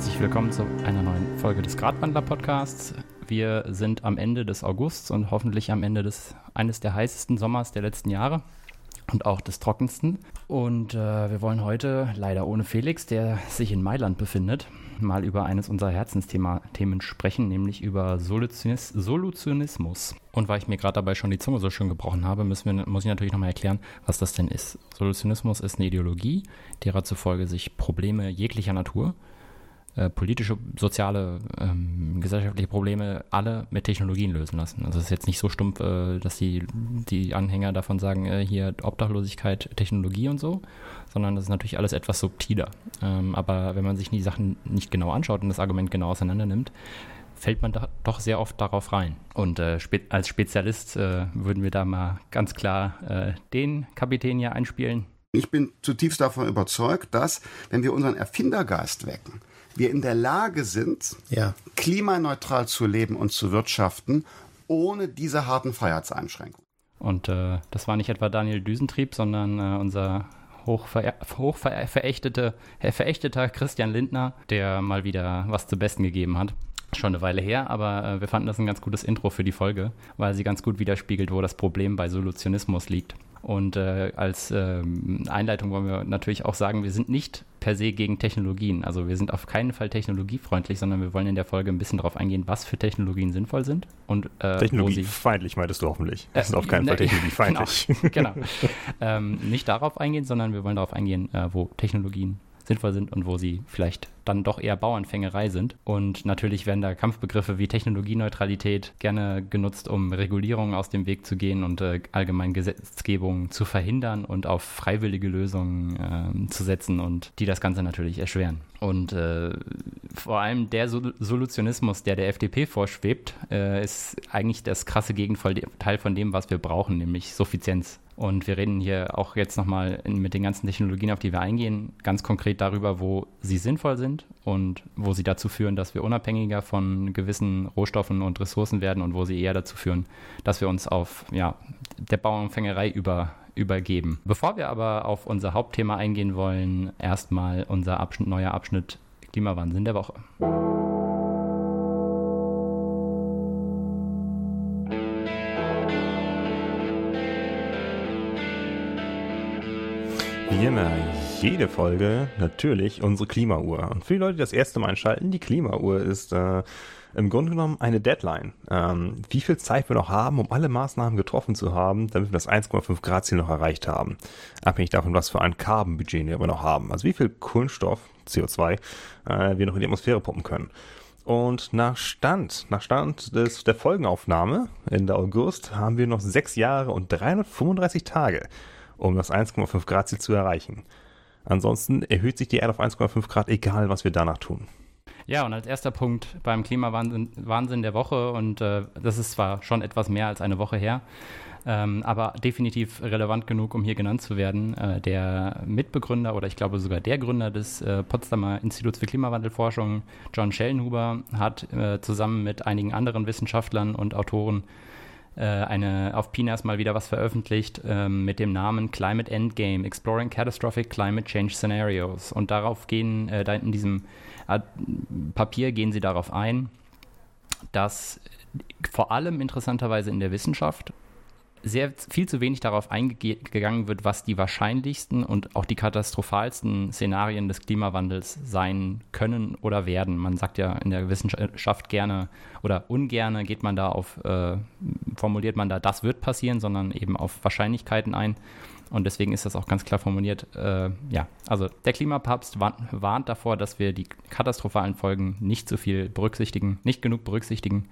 Herzlich willkommen zu einer neuen Folge des Gradwandler Podcasts. Wir sind am Ende des Augusts und hoffentlich am Ende des eines der heißesten Sommers der letzten Jahre und auch des trockensten. Und äh, wir wollen heute, leider ohne Felix, der sich in Mailand befindet, mal über eines unserer Herzensthemen sprechen, nämlich über Solutionis Solutionismus. Und weil ich mir gerade dabei schon die Zunge so schön gebrochen habe, müssen wir, muss ich natürlich nochmal erklären, was das denn ist. Solutionismus ist eine Ideologie, derer zufolge sich Probleme jeglicher Natur äh, politische, soziale, ähm, gesellschaftliche Probleme alle mit Technologien lösen lassen. Also es ist jetzt nicht so stumpf, äh, dass die, die Anhänger davon sagen, äh, hier Obdachlosigkeit, Technologie und so, sondern das ist natürlich alles etwas subtiler. Ähm, aber wenn man sich die Sachen nicht genau anschaut und das Argument genau auseinander nimmt, fällt man doch sehr oft darauf rein. Und äh, spe als Spezialist äh, würden wir da mal ganz klar äh, den Kapitän hier einspielen. Ich bin zutiefst davon überzeugt, dass, wenn wir unseren Erfindergeist wecken, wir in der Lage sind, ja. klimaneutral zu leben und zu wirtschaften, ohne diese harten Freiheitseinschränkungen. Und äh, das war nicht etwa Daniel Düsentrieb, sondern äh, unser hochverächteter hoch verächteter Christian Lindner, der mal wieder was zu Besten gegeben hat. Schon eine Weile her, aber äh, wir fanden das ein ganz gutes Intro für die Folge, weil sie ganz gut widerspiegelt, wo das Problem bei Solutionismus liegt. Und äh, als äh, Einleitung wollen wir natürlich auch sagen, wir sind nicht per se gegen Technologien. Also wir sind auf keinen Fall technologiefreundlich, sondern wir wollen in der Folge ein bisschen darauf eingehen, was für Technologien sinnvoll sind. Und, äh, technologiefeindlich meintest du hoffentlich. Das sind auf keinen Fall ne, technologiefeindlich. Genau. genau. ähm, nicht darauf eingehen, sondern wir wollen darauf eingehen, äh, wo Technologien sinnvoll sind und wo sie vielleicht dann doch eher Bauernfängerei sind. Und natürlich werden da Kampfbegriffe wie Technologieneutralität gerne genutzt, um Regulierungen aus dem Weg zu gehen und äh, allgemein Gesetzgebung zu verhindern und auf freiwillige Lösungen äh, zu setzen und die das Ganze natürlich erschweren. Und äh, vor allem der Sol Solutionismus, der der FDP vorschwebt, äh, ist eigentlich das krasse Gegenteil von dem, was wir brauchen, nämlich Suffizienz. Und wir reden hier auch jetzt nochmal mit den ganzen Technologien, auf die wir eingehen, ganz konkret darüber, wo sie sinnvoll sind und wo sie dazu führen, dass wir unabhängiger von gewissen Rohstoffen und Ressourcen werden und wo sie eher dazu führen, dass wir uns auf ja, der Bauernfängerei über, übergeben. Bevor wir aber auf unser Hauptthema eingehen wollen, erstmal unser Abschnitt, neuer Abschnitt Klimawandel der Woche. Wie immer, jede Folge natürlich unsere Klimauhr. Und für die Leute, die das erste Mal einschalten, die Klimauhr ist äh, im Grunde genommen eine Deadline. Ähm, wie viel Zeit wir noch haben, um alle Maßnahmen getroffen zu haben, damit wir das 1,5 Grad Ziel noch erreicht haben. Abhängig davon, was für ein Carbon-Budget wir noch haben. Also wie viel Kohlenstoff, CO2, äh, wir noch in die Atmosphäre pumpen können. Und nach Stand, nach Stand des, der Folgenaufnahme Ende August haben wir noch sechs Jahre und 335 Tage um das 1,5 Grad Ziel zu erreichen. Ansonsten erhöht sich die Erde auf 1,5 Grad, egal was wir danach tun. Ja, und als erster Punkt beim Klimawahnsinn Wahnsinn der Woche, und äh, das ist zwar schon etwas mehr als eine Woche her, ähm, aber definitiv relevant genug, um hier genannt zu werden. Äh, der Mitbegründer oder ich glaube sogar der Gründer des äh, Potsdamer Instituts für Klimawandelforschung, John Schellenhuber, hat äh, zusammen mit einigen anderen Wissenschaftlern und Autoren äh, eine auf PNAS mal wieder was veröffentlicht ähm, mit dem Namen Climate Endgame, Exploring Catastrophic Climate Change Scenarios. Und darauf gehen, äh, da in diesem äh, Papier gehen sie darauf ein, dass vor allem interessanterweise in der Wissenschaft sehr viel zu wenig darauf eingegangen wird, was die wahrscheinlichsten und auch die katastrophalsten Szenarien des Klimawandels sein können oder werden. Man sagt ja in der Wissenschaft gerne oder ungerne geht man da auf, äh, formuliert man da, das wird passieren, sondern eben auf Wahrscheinlichkeiten ein. Und deswegen ist das auch ganz klar formuliert. Äh, ja, also der Klimapapst warnt davor, dass wir die katastrophalen Folgen nicht so viel berücksichtigen, nicht genug berücksichtigen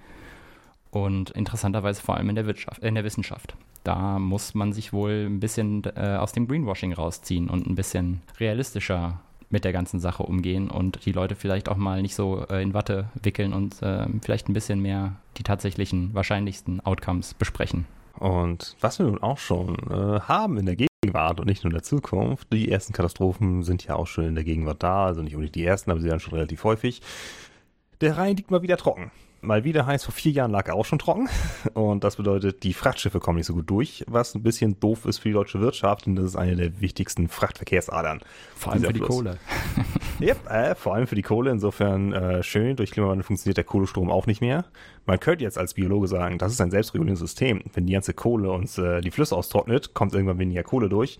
und interessanterweise vor allem in der, Wirtschaft, in der Wissenschaft. Da muss man sich wohl ein bisschen äh, aus dem Greenwashing rausziehen und ein bisschen realistischer mit der ganzen Sache umgehen und die Leute vielleicht auch mal nicht so äh, in Watte wickeln und äh, vielleicht ein bisschen mehr die tatsächlichen, wahrscheinlichsten Outcomes besprechen. Und was wir nun auch schon äh, haben in der Gegenwart und nicht nur in der Zukunft, die ersten Katastrophen sind ja auch schon in der Gegenwart da, also nicht unbedingt die ersten, aber sie werden schon relativ häufig. Der Rhein liegt mal wieder trocken mal wieder heißt, vor vier Jahren lag er auch schon trocken. Und das bedeutet, die Frachtschiffe kommen nicht so gut durch, was ein bisschen doof ist für die deutsche Wirtschaft. Und das ist eine der wichtigsten Frachtverkehrsadern. Vor allem für die Kohle. Yep, äh, vor allem für die Kohle. Insofern äh, schön. Durch Klimawandel funktioniert der Kohlestrom auch nicht mehr. Man könnte jetzt als Biologe sagen, das ist ein selbstregulierendes System. Wenn die ganze Kohle uns äh, die Flüsse austrocknet, kommt irgendwann weniger Kohle durch.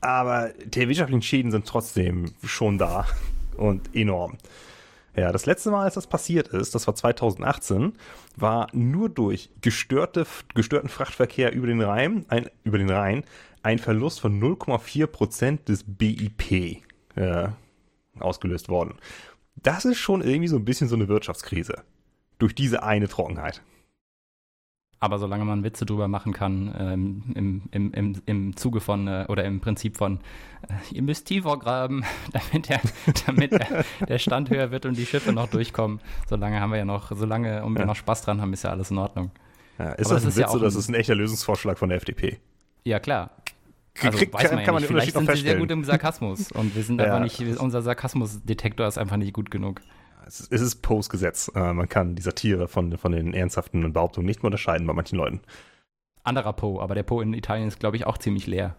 Aber die wirtschaftlichen Schäden sind trotzdem schon da und enorm. Ja, das letzte Mal, als das passiert ist, das war 2018, war nur durch gestörte, gestörten Frachtverkehr über den Rhein, ein, über den Rhein ein Verlust von 0,4 Prozent des BIP äh, ausgelöst worden. Das ist schon irgendwie so ein bisschen so eine Wirtschaftskrise. Durch diese eine Trockenheit. Aber solange man Witze drüber machen kann, ähm, im, im, im, im Zuge von, äh, oder im Prinzip von, äh, ihr müsst tiefer graben, damit, der, damit der, der, Stand höher wird und die Schiffe noch durchkommen. Solange haben wir ja noch, solange ja. wir noch Spaß dran haben, ist ja alles in Ordnung. Ja, ist Aber das, das ein ist Witz ja oder ist ein echter Lösungsvorschlag von der FDP? Ja, klar. Also Krieg, weiß man kann, ja nicht. Vielleicht sind sie sehr gut im Sarkasmus und wir sind ja. einfach nicht, unser Sarkasmusdetektor ist einfach nicht gut genug es ist, es ist Post-Gesetz. Äh, man kann die Satire von, von den ernsthaften Behauptungen nicht mehr unterscheiden bei manchen Leuten. Anderer Po, aber der Po in Italien ist, glaube ich, auch ziemlich leer.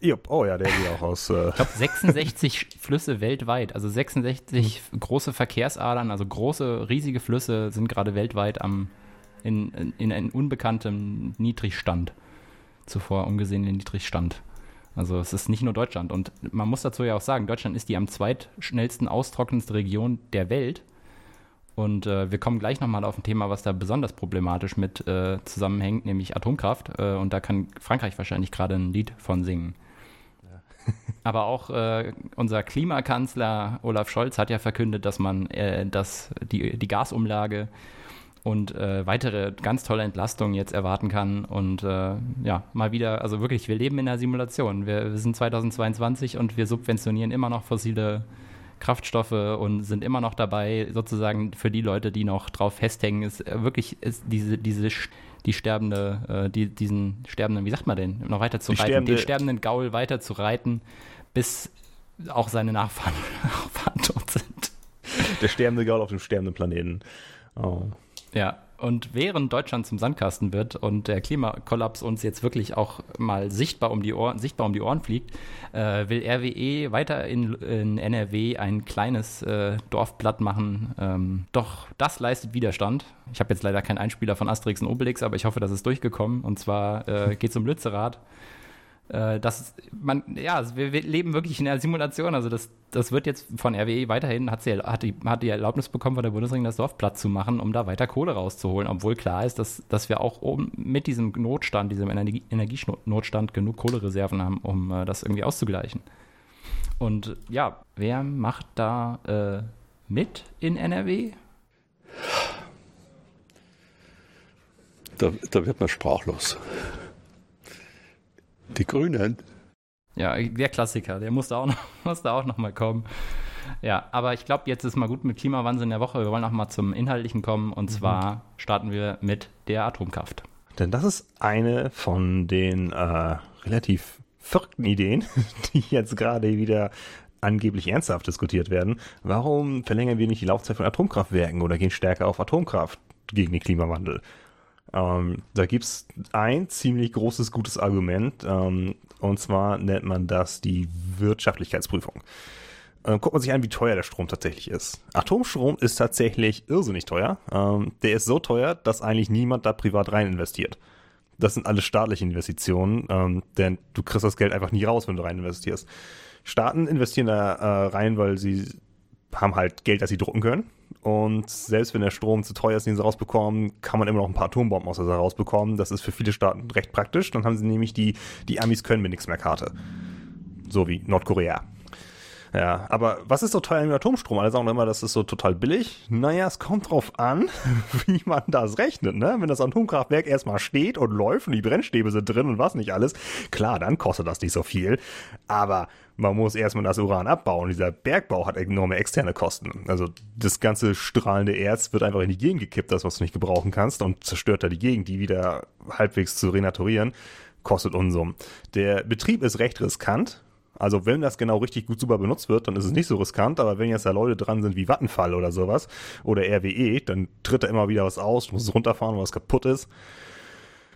Jupp, oh ja, der sieht auch aus. Äh ich glaube, 66 Flüsse weltweit, also 66 große Verkehrsadern, also große, riesige Flüsse sind gerade weltweit am, in, in, in einem unbekannten Niedrigstand. Zuvor ungesehenen Niedrigstand. Also es ist nicht nur Deutschland. Und man muss dazu ja auch sagen, Deutschland ist die am zweitschnellsten austrocknendste Region der Welt. Und äh, wir kommen gleich nochmal auf ein Thema, was da besonders problematisch mit äh, zusammenhängt, nämlich Atomkraft. Äh, und da kann Frankreich wahrscheinlich gerade ein Lied von singen. Ja. Aber auch äh, unser Klimakanzler Olaf Scholz hat ja verkündet, dass man äh, dass die, die Gasumlage und äh, weitere ganz tolle Entlastungen jetzt erwarten kann. Und äh, ja, mal wieder, also wirklich, wir leben in einer Simulation. Wir, wir, sind 2022 und wir subventionieren immer noch fossile Kraftstoffe und sind immer noch dabei, sozusagen für die Leute, die noch drauf festhängen, ist äh, wirklich ist diese, diese die sterbende, äh, die, diesen sterbenden, wie sagt man denn, noch weiter zu die reiten, sterbende, den sterbenden Gaul weiter zu reiten, bis auch seine Nachfahren, Nachfahren tot sind. Der sterbende Gaul auf dem sterbenden Planeten. Oh. Ja, und während Deutschland zum Sandkasten wird und der Klimakollaps uns jetzt wirklich auch mal sichtbar um die Ohren, sichtbar um die Ohren fliegt, äh, will RWE weiter in, in NRW ein kleines äh, Dorf machen. Ähm, doch das leistet Widerstand. Ich habe jetzt leider keinen Einspieler von Asterix und Obelix, aber ich hoffe, das ist durchgekommen. Und zwar äh, geht es um Lützerath äh, das man, ja, wir, wir, leben wirklich in einer Simulation. Also das, das wird jetzt von RWE weiterhin, hat, sie, hat, die, hat die Erlaubnis bekommen von der Bundesregierung, das Dorf platt zu machen, um da weiter Kohle rauszuholen, obwohl klar ist, dass, dass wir auch oben mit diesem Notstand, diesem Energie, Energienotstand genug Kohlereserven haben, um äh, das irgendwie auszugleichen. Und ja, wer macht da äh, mit in NRW? Da, da wird man sprachlos. Die Grünen. Ja, der Klassiker, der musste auch noch, musste auch noch mal kommen. Ja, aber ich glaube, jetzt ist mal gut mit Klimawandel in der Woche. Wir wollen auch mal zum Inhaltlichen kommen und mhm. zwar starten wir mit der Atomkraft. Denn das ist eine von den äh, relativ verrückten Ideen, die jetzt gerade wieder angeblich ernsthaft diskutiert werden. Warum verlängern wir nicht die Laufzeit von Atomkraftwerken oder gehen stärker auf Atomkraft gegen den Klimawandel? Ähm, da gibt es ein ziemlich großes, gutes Argument, ähm, und zwar nennt man das die Wirtschaftlichkeitsprüfung. Ähm, guckt man sich an, wie teuer der Strom tatsächlich ist. Atomstrom ist tatsächlich irrsinnig teuer. Ähm, der ist so teuer, dass eigentlich niemand da privat rein investiert. Das sind alles staatliche Investitionen, ähm, denn du kriegst das Geld einfach nie raus, wenn du rein investierst. Staaten investieren da äh, rein, weil sie haben halt Geld, das sie drucken können. Und selbst wenn der Strom zu teuer ist, den sie rausbekommen, kann man immer noch ein paar Atombomben aus der Sache rausbekommen. Das ist für viele Staaten recht praktisch. Dann haben sie nämlich die, die Amis können mir nichts mehr Karte. So wie Nordkorea. Ja, aber was ist so teuer im Atomstrom? Alle sagen immer, das ist so total billig. Naja, es kommt drauf an, wie man das rechnet, ne? Wenn das Atomkraftwerk erstmal steht und läuft und die Brennstäbe sind drin und was nicht alles, klar, dann kostet das nicht so viel. Aber man muss erstmal das Uran abbauen. Dieser Bergbau hat enorme externe Kosten. Also das ganze strahlende Erz wird einfach in die Gegend gekippt, das was du nicht gebrauchen kannst und zerstört da die Gegend, die wieder halbwegs zu renaturieren, kostet Unsummen. Der Betrieb ist recht riskant, also wenn das genau richtig gut super benutzt wird, dann ist es nicht so riskant, aber wenn jetzt da Leute dran sind wie Vattenfall oder sowas oder RWE, dann tritt da immer wieder was aus, du musst runterfahren, weil was kaputt ist.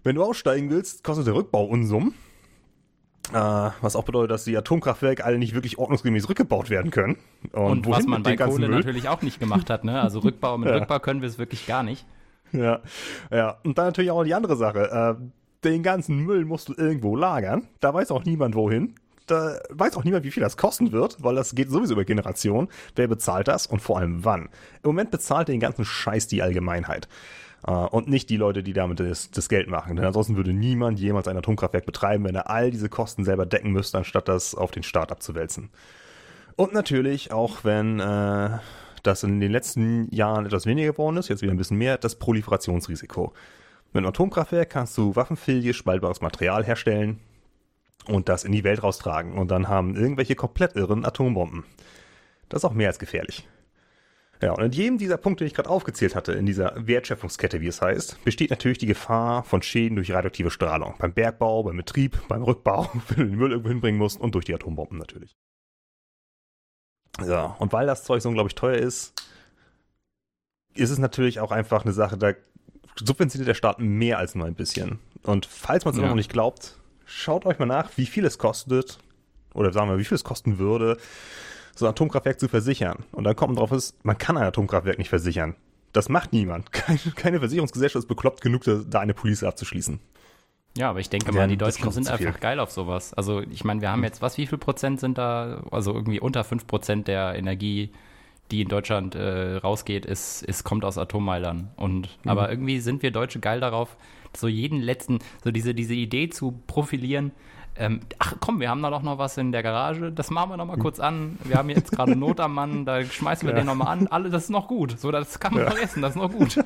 Wenn du aussteigen willst, kostet der Rückbau Unsummen. Äh, was auch bedeutet, dass die Atomkraftwerke alle nicht wirklich ordnungsgemäß rückgebaut werden können. Und, Und was man bei Kohle Müll? natürlich auch nicht gemacht hat. Ne? Also Rückbau mit ja. Rückbau können wir es wirklich gar nicht. Ja, ja. Und dann natürlich auch die andere Sache. Äh, den ganzen Müll musst du irgendwo lagern. Da weiß auch niemand wohin. Da weiß auch niemand, wie viel das kosten wird, weil das geht sowieso über Generationen. Wer bezahlt das und vor allem wann? Im Moment bezahlt den ganzen Scheiß die Allgemeinheit. Uh, und nicht die Leute, die damit das, das, Geld machen. Denn ansonsten würde niemand jemals ein Atomkraftwerk betreiben, wenn er all diese Kosten selber decken müsste, anstatt das auf den Staat abzuwälzen. Und natürlich, auch wenn äh, das in den letzten Jahren etwas weniger geworden ist, jetzt wieder ein bisschen mehr, das Proliferationsrisiko. Mit einem Atomkraftwerk kannst du waffenfähiges, spaltbares Material herstellen und das in die Welt raustragen. Und dann haben irgendwelche komplett irren Atombomben. Das ist auch mehr als gefährlich. Ja, und in jedem dieser Punkte, die ich gerade aufgezählt hatte, in dieser Wertschöpfungskette, wie es heißt, besteht natürlich die Gefahr von Schäden durch radioaktive Strahlung. Beim Bergbau, beim Betrieb, beim Rückbau, wenn du den Müll irgendwo hinbringen musst und durch die Atombomben natürlich. Ja, und weil das Zeug so unglaublich teuer ist, ist es natürlich auch einfach eine Sache, da subventioniert der Staat mehr als nur ein bisschen. Und falls man es ja. immer noch nicht glaubt, schaut euch mal nach, wie viel es kostet, oder sagen wir, wie viel es kosten würde, so ein Atomkraftwerk zu versichern. Und dann kommt man drauf, ist, man kann ein Atomkraftwerk nicht versichern. Das macht niemand. Keine, keine Versicherungsgesellschaft ist bekloppt genug, da eine Police abzuschließen. Ja, aber ich denke mal, die Deutschen sind einfach geil auf sowas. Also ich meine, wir haben jetzt, was, wie viel Prozent sind da? Also irgendwie unter 5 Prozent der Energie, die in Deutschland äh, rausgeht, ist, ist, kommt aus Atommeilern. Und mhm. aber irgendwie sind wir Deutsche geil darauf, so jeden letzten, so diese, diese Idee zu profilieren, ähm, ach komm, wir haben da doch noch was in der Garage, das machen wir noch mal kurz an. Wir haben jetzt gerade Not am Mann, da schmeißen wir ja. den noch mal an. Alle, das ist noch gut. So, das kann man ja. vergessen, das ist noch gut.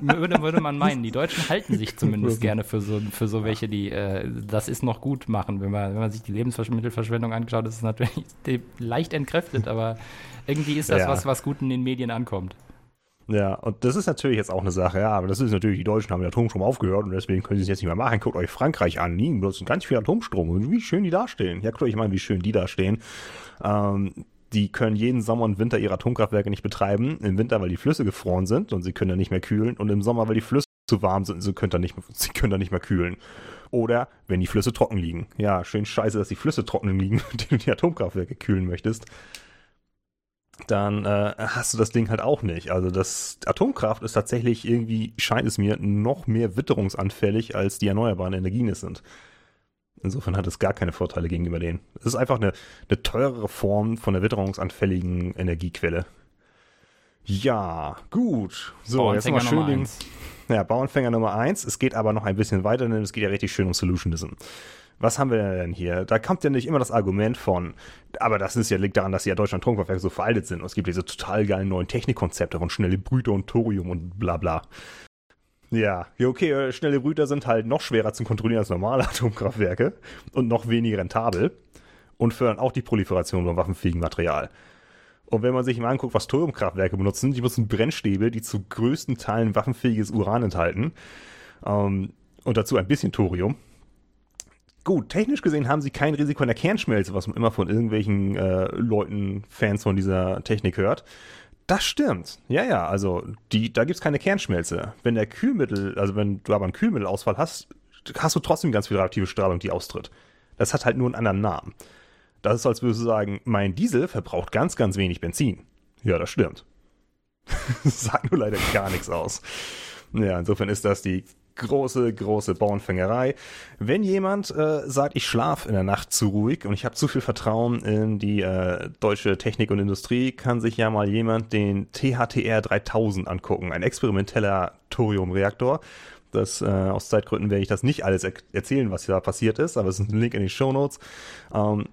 würde, würde man meinen. Die Deutschen halten sich zumindest gerne für so, für so welche, die äh, das ist noch gut machen. Wenn man, wenn man sich die Lebensmittelverschwendung anschaut, ist es natürlich leicht entkräftet, aber irgendwie ist das ja. was, was gut in den Medien ankommt. Ja, und das ist natürlich jetzt auch eine Sache, ja, aber das ist natürlich, die Deutschen haben den Atomstrom aufgehört und deswegen können sie es jetzt nicht mehr machen. Guckt euch Frankreich an, die benutzen ganz viel Atomstrom und wie schön die dastehen. Ja, guckt euch mal, wie schön die dastehen. Ähm, die können jeden Sommer und Winter ihre Atomkraftwerke nicht betreiben. Im Winter, weil die Flüsse gefroren sind und sie können dann nicht mehr kühlen und im Sommer, weil die Flüsse zu warm sind und sie können dann nicht, sie können dann nicht mehr kühlen. Oder wenn die Flüsse trocken liegen. Ja, schön scheiße, dass die Flüsse trocken liegen, die du die Atomkraftwerke kühlen möchtest dann äh, hast du das Ding halt auch nicht. Also das Atomkraft ist tatsächlich irgendwie, scheint es mir, noch mehr witterungsanfällig, als die erneuerbaren Energien es sind. Insofern hat es gar keine Vorteile gegenüber denen. Es ist einfach eine, eine teurere Form von der witterungsanfälligen Energiequelle. Ja, gut. So, jetzt mal schön den, ja, Bauernfänger Nummer eins. Es geht aber noch ein bisschen weiter, denn es geht ja richtig schön um Solutionism was haben wir denn hier? Da kommt ja nicht immer das Argument von, aber das ist ja, liegt daran, dass ja Deutschland Atomkraftwerke so veraltet sind und es gibt diese total geilen neuen Technikkonzepte von schnelle Brüter und Thorium und bla bla. Ja, ja, okay, äh, schnelle Brüter sind halt noch schwerer zu kontrollieren als normale Atomkraftwerke und noch weniger rentabel und fördern auch die Proliferation von waffenfähigem Material. Und wenn man sich mal anguckt, was Thoriumkraftwerke benutzen, die benutzen Brennstäbe, die zu größten Teilen waffenfähiges Uran enthalten ähm, und dazu ein bisschen Thorium. Gut, technisch gesehen haben sie kein Risiko in der Kernschmelze, was man immer von irgendwelchen äh, Leuten, Fans von dieser Technik hört. Das stimmt. Ja, ja, also die, da gibt's keine Kernschmelze. Wenn der Kühlmittel, also wenn du aber einen Kühlmittelausfall hast, hast du trotzdem ganz viel radioaktive Strahlung, die austritt. Das hat halt nur einen anderen Namen. Das ist, als würdest du sagen, mein Diesel verbraucht ganz, ganz wenig Benzin. Ja, das stimmt. sagt nur leider gar nichts aus. Ja, insofern ist das die große, große Bauernfängerei. Wenn jemand äh, sagt, ich schlafe in der Nacht zu ruhig und ich habe zu viel Vertrauen in die äh, deutsche Technik und Industrie, kann sich ja mal jemand den THTR 3000 angucken, ein experimenteller Thoriumreaktor. Das, äh, aus Zeitgründen werde ich das nicht alles er erzählen, was da passiert ist, aber es ist ein Link in den Show Notes. Ähm,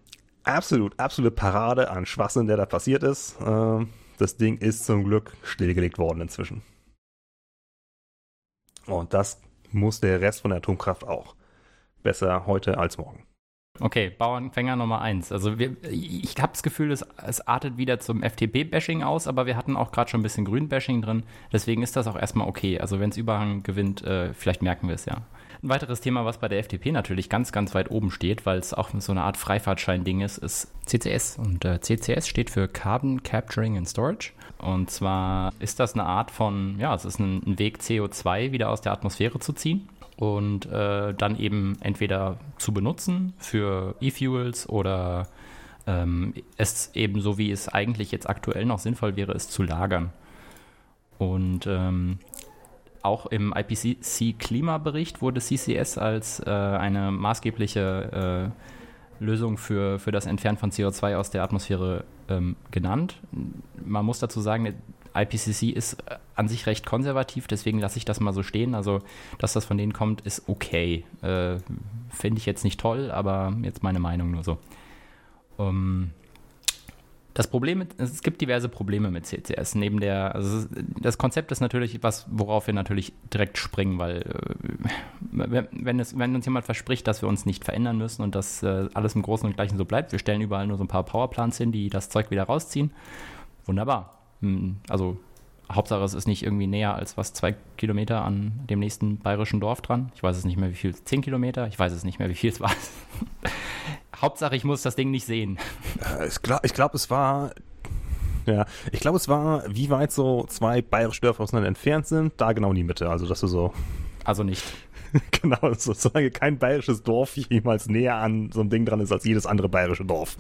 absolut, absolute Parade an Schwachsinn, der da passiert ist. Ähm, das Ding ist zum Glück stillgelegt worden inzwischen. Und das muss der Rest von der Atomkraft auch. Besser heute als morgen. Okay, Bauernfänger Nummer eins. Also wir, ich habe das Gefühl, es, es artet wieder zum FDP-Bashing aus, aber wir hatten auch gerade schon ein bisschen Grün-Bashing drin. Deswegen ist das auch erstmal okay. Also wenn es Überhang gewinnt, äh, vielleicht merken wir es ja. Ein weiteres Thema, was bei der FDP natürlich ganz, ganz weit oben steht, weil es auch so eine Art Freifahrtschein-Ding ist, ist CCS. Und äh, CCS steht für Carbon Capturing and Storage. Und zwar ist das eine Art von, ja, es ist ein, Weg, CO2 wieder aus der Atmosphäre zu ziehen und äh, dann eben entweder zu benutzen für E-Fuels oder ähm, es eben so, wie es eigentlich jetzt aktuell noch sinnvoll wäre, es zu lagern. Und ähm, auch im IPCC-Klimabericht wurde CCS als äh, eine maßgebliche äh, Lösung für, für das Entfernen von CO2 aus der Atmosphäre ähm, genannt. Man muss dazu sagen, IPCC ist äh, an sich recht konservativ, deswegen lasse ich das mal so stehen. Also, dass das von denen kommt, ist okay. Äh, Finde ich jetzt nicht toll, aber jetzt meine Meinung nur so. Um, das Problem, es gibt diverse Probleme mit CCS. Neben der, also das Konzept ist natürlich was, worauf wir natürlich direkt springen, weil äh, wenn, es, wenn uns jemand verspricht, dass wir uns nicht verändern müssen und dass äh, alles im Großen und Gleichen so bleibt, wir stellen überall nur so ein paar Powerplants hin, die das Zeug wieder rausziehen. Wunderbar. Hm, also Hauptsache, es ist nicht irgendwie näher als was zwei Kilometer an dem nächsten bayerischen Dorf dran. Ich weiß es nicht mehr, wie viel, zehn Kilometer. Ich weiß es nicht mehr, wie viel es war. Hauptsache, ich muss das Ding nicht sehen. Äh, ich glaube, glaub, es war. Ja, ich glaube, es war, wie weit so zwei bayerische Dörfer auseinander entfernt sind, da genau in die Mitte. Also, dass du so. Also nicht. genau, so, solange kein bayerisches Dorf jemals näher an so einem Ding dran ist als jedes andere bayerische Dorf.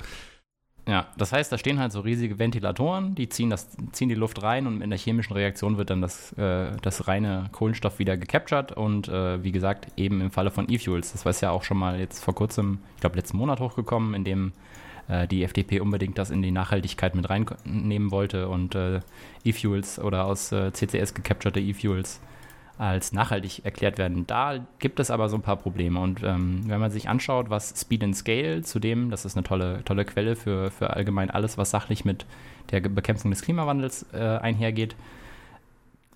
Ja, das heißt, da stehen halt so riesige Ventilatoren, die ziehen, das, ziehen die Luft rein und in der chemischen Reaktion wird dann das, äh, das reine Kohlenstoff wieder gecaptured und äh, wie gesagt, eben im Falle von E-Fuels, das war ja auch schon mal jetzt vor kurzem, ich glaube letzten Monat hochgekommen, in dem äh, die FDP unbedingt das in die Nachhaltigkeit mit reinnehmen wollte und äh, E-Fuels oder aus äh, CCS gecapturete E-Fuels als nachhaltig erklärt werden. Da gibt es aber so ein paar Probleme. Und ähm, wenn man sich anschaut, was Speed and Scale, zudem, das ist eine tolle, tolle Quelle für, für allgemein alles, was sachlich mit der Bekämpfung des Klimawandels äh, einhergeht.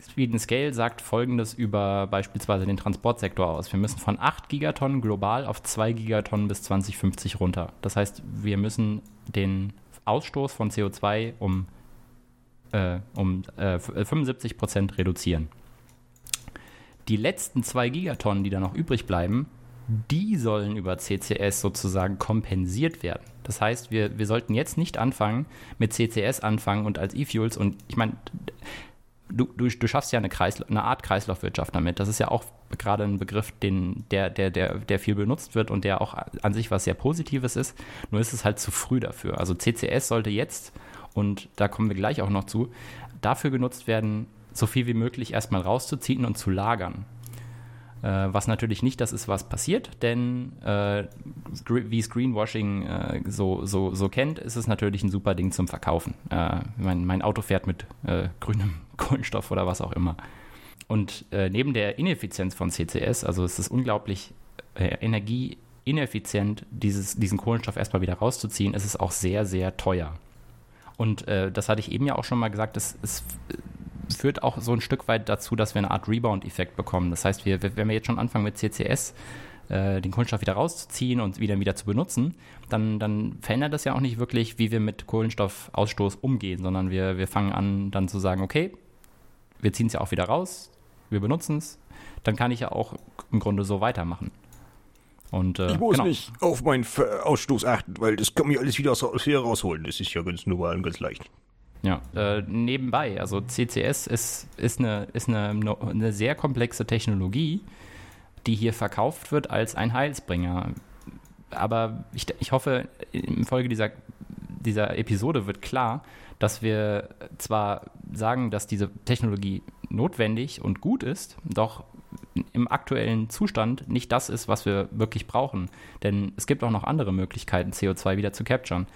Speed and Scale sagt folgendes über beispielsweise den Transportsektor aus. Wir müssen von 8 Gigatonnen global auf 2 Gigatonnen bis 2050 runter. Das heißt, wir müssen den Ausstoß von CO2 um, äh, um äh, 75 Prozent reduzieren die letzten zwei Gigatonnen, die da noch übrig bleiben, die sollen über CCS sozusagen kompensiert werden. Das heißt, wir, wir sollten jetzt nicht anfangen mit CCS anfangen und als E-Fuels und ich meine, du, du, du schaffst ja eine, Kreisla eine Art Kreislaufwirtschaft damit. Das ist ja auch gerade ein Begriff, den, der, der, der, der viel benutzt wird und der auch an sich was sehr Positives ist. Nur ist es halt zu früh dafür. Also CCS sollte jetzt, und da kommen wir gleich auch noch zu, dafür genutzt werden, so viel wie möglich erstmal rauszuziehen und zu lagern. Äh, was natürlich nicht das ist, was passiert, denn äh, wie es Greenwashing äh, so, so, so kennt, ist es natürlich ein super Ding zum Verkaufen. Äh, mein, mein, Auto fährt mit äh, grünem Kohlenstoff oder was auch immer. Und äh, neben der Ineffizienz von CCS, also es ist unglaublich energieineffizient, dieses, diesen Kohlenstoff erstmal wieder rauszuziehen, ist es auch sehr, sehr teuer. Und das hatte ich eben ja auch schon mal gesagt, es, es führt auch so ein Stück weit dazu, dass wir eine Art Rebound-Effekt bekommen. Das heißt, wir, wenn wir jetzt schon anfangen mit CCS, äh, den Kohlenstoff wieder rauszuziehen und wieder wieder zu benutzen, dann, dann verändert das ja auch nicht wirklich, wie wir mit Kohlenstoffausstoß umgehen, sondern wir, wir fangen an dann zu sagen, okay, wir ziehen es ja auch wieder raus, wir benutzen es, dann kann ich ja auch im Grunde so weitermachen. Und, äh, ich muss genau. nicht auf meinen Ausstoß achten, weil das kann mich alles wieder aus der Atmosphäre rausholen. Das ist ja ganz normal und ganz leicht. Ja, äh, nebenbei, also CCS ist, ist, eine, ist eine, eine sehr komplexe Technologie, die hier verkauft wird als ein Heilsbringer. Aber ich, ich hoffe, im Folge dieser, dieser Episode wird klar, dass wir zwar sagen, dass diese Technologie notwendig und gut ist, doch im aktuellen Zustand nicht das ist, was wir wirklich brauchen. Denn es gibt auch noch andere Möglichkeiten, CO2 wieder zu capturen.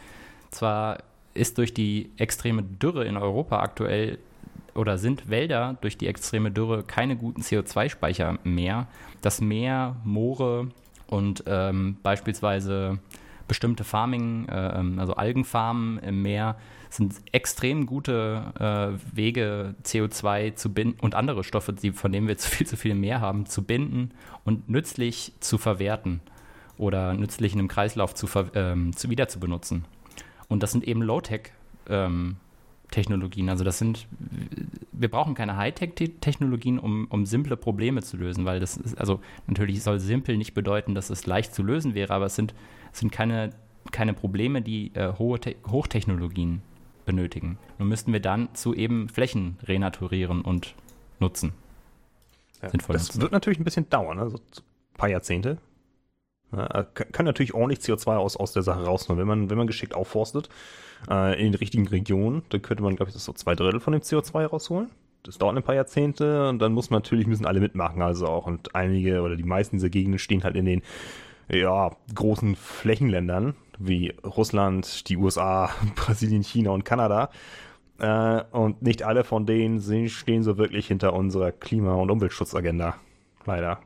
Zwar ist durch die extreme Dürre in Europa aktuell oder sind Wälder durch die extreme Dürre keine guten CO2-Speicher mehr. Das Meer, Moore und ähm, beispielsweise bestimmte Farming, äh, also Algenfarmen im Meer, sind extrem gute äh, Wege, CO2 zu binden und andere Stoffe, die, von denen wir zu viel zu viel mehr haben, zu binden und nützlich zu verwerten oder nützlich in einem Kreislauf zu, ähm, zu wieder zu benutzen. Und das sind eben Low-Tech. Ähm, Technologien. Also das sind, wir brauchen keine Hightech-Technologien, um, um simple Probleme zu lösen, weil das ist, also natürlich soll simpel nicht bedeuten, dass es leicht zu lösen wäre, aber es sind, es sind keine, keine Probleme, die äh, hohe Te Hochtechnologien benötigen. Nun müssten wir dann zu eben Flächen renaturieren und nutzen. ja, Das nutzen. wird natürlich ein bisschen dauern, also ein paar Jahrzehnte. Ja, kann natürlich ordentlich CO2 aus, aus der Sache rausnehmen, wenn man, wenn man geschickt aufforstet äh, in den richtigen Regionen, dann könnte man, glaube ich, so zwei Drittel von dem CO2 rausholen. Das dauert ein paar Jahrzehnte und dann muss man natürlich, müssen alle mitmachen, also auch. Und einige oder die meisten dieser Gegenden stehen halt in den ja, großen Flächenländern wie Russland, die USA, Brasilien, China und Kanada. Äh, und nicht alle von denen stehen so wirklich hinter unserer Klima- und Umweltschutzagenda. Leider.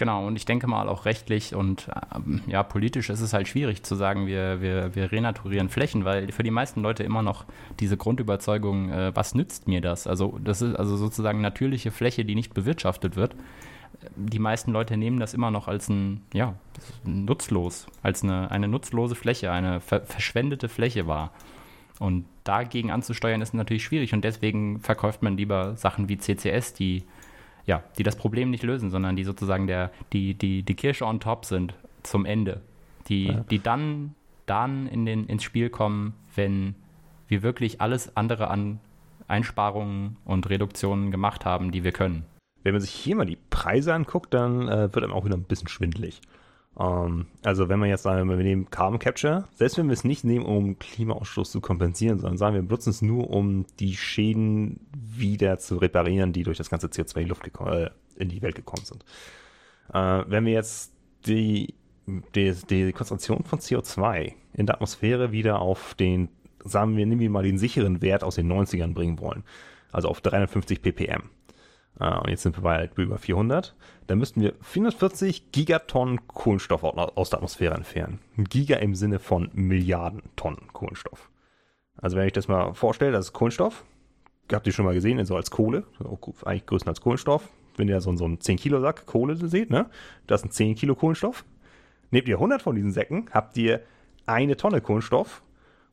Genau, und ich denke mal auch rechtlich und ähm, ja, politisch ist es halt schwierig zu sagen, wir, wir, wir renaturieren Flächen, weil für die meisten Leute immer noch diese Grundüberzeugung, äh, was nützt mir das? Also, das ist also sozusagen natürliche Fläche, die nicht bewirtschaftet wird. Die meisten Leute nehmen das immer noch als ein, ja, nutzlos, als eine, eine nutzlose Fläche, eine ver verschwendete Fläche wahr. Und dagegen anzusteuern ist natürlich schwierig und deswegen verkauft man lieber Sachen wie CCS, die ja, die das Problem nicht lösen, sondern die sozusagen der, die, die, die Kirsche on top sind zum Ende. Die, ja. die dann, dann in den, ins Spiel kommen, wenn wir wirklich alles andere an Einsparungen und Reduktionen gemacht haben, die wir können. Wenn man sich hier mal die Preise anguckt, dann äh, wird einem auch wieder ein bisschen schwindelig. Ähm, also wenn man jetzt sagen, wir nehmen Carbon Capture, selbst wenn wir es nicht nehmen, um Klimaausstoß zu kompensieren, sondern sagen wir benutzen es nur, um die Schäden wieder zu reparieren, die durch das ganze CO2 in die, Luft äh, in die Welt gekommen sind. Äh, wenn wir jetzt die, die, die Konzentration von CO2 in der Atmosphäre wieder auf den, sagen wir, nehmen wir mal den sicheren Wert aus den 90ern bringen wollen, also auf 350 ppm, und jetzt sind wir bei über 400, dann müssten wir 440 Gigatonnen Kohlenstoff aus der Atmosphäre entfernen. Giga im Sinne von Milliarden Tonnen Kohlenstoff. Also wenn ich das mal vorstelle, das ist Kohlenstoff. Habt ihr schon mal gesehen, so als Kohle, eigentlich größer als Kohlenstoff. Wenn ihr so, so einen 10 Kilo Sack Kohle seht, ne? Das sind 10 Kilo Kohlenstoff. Nehmt ihr 100 von diesen Säcken, habt ihr eine Tonne Kohlenstoff.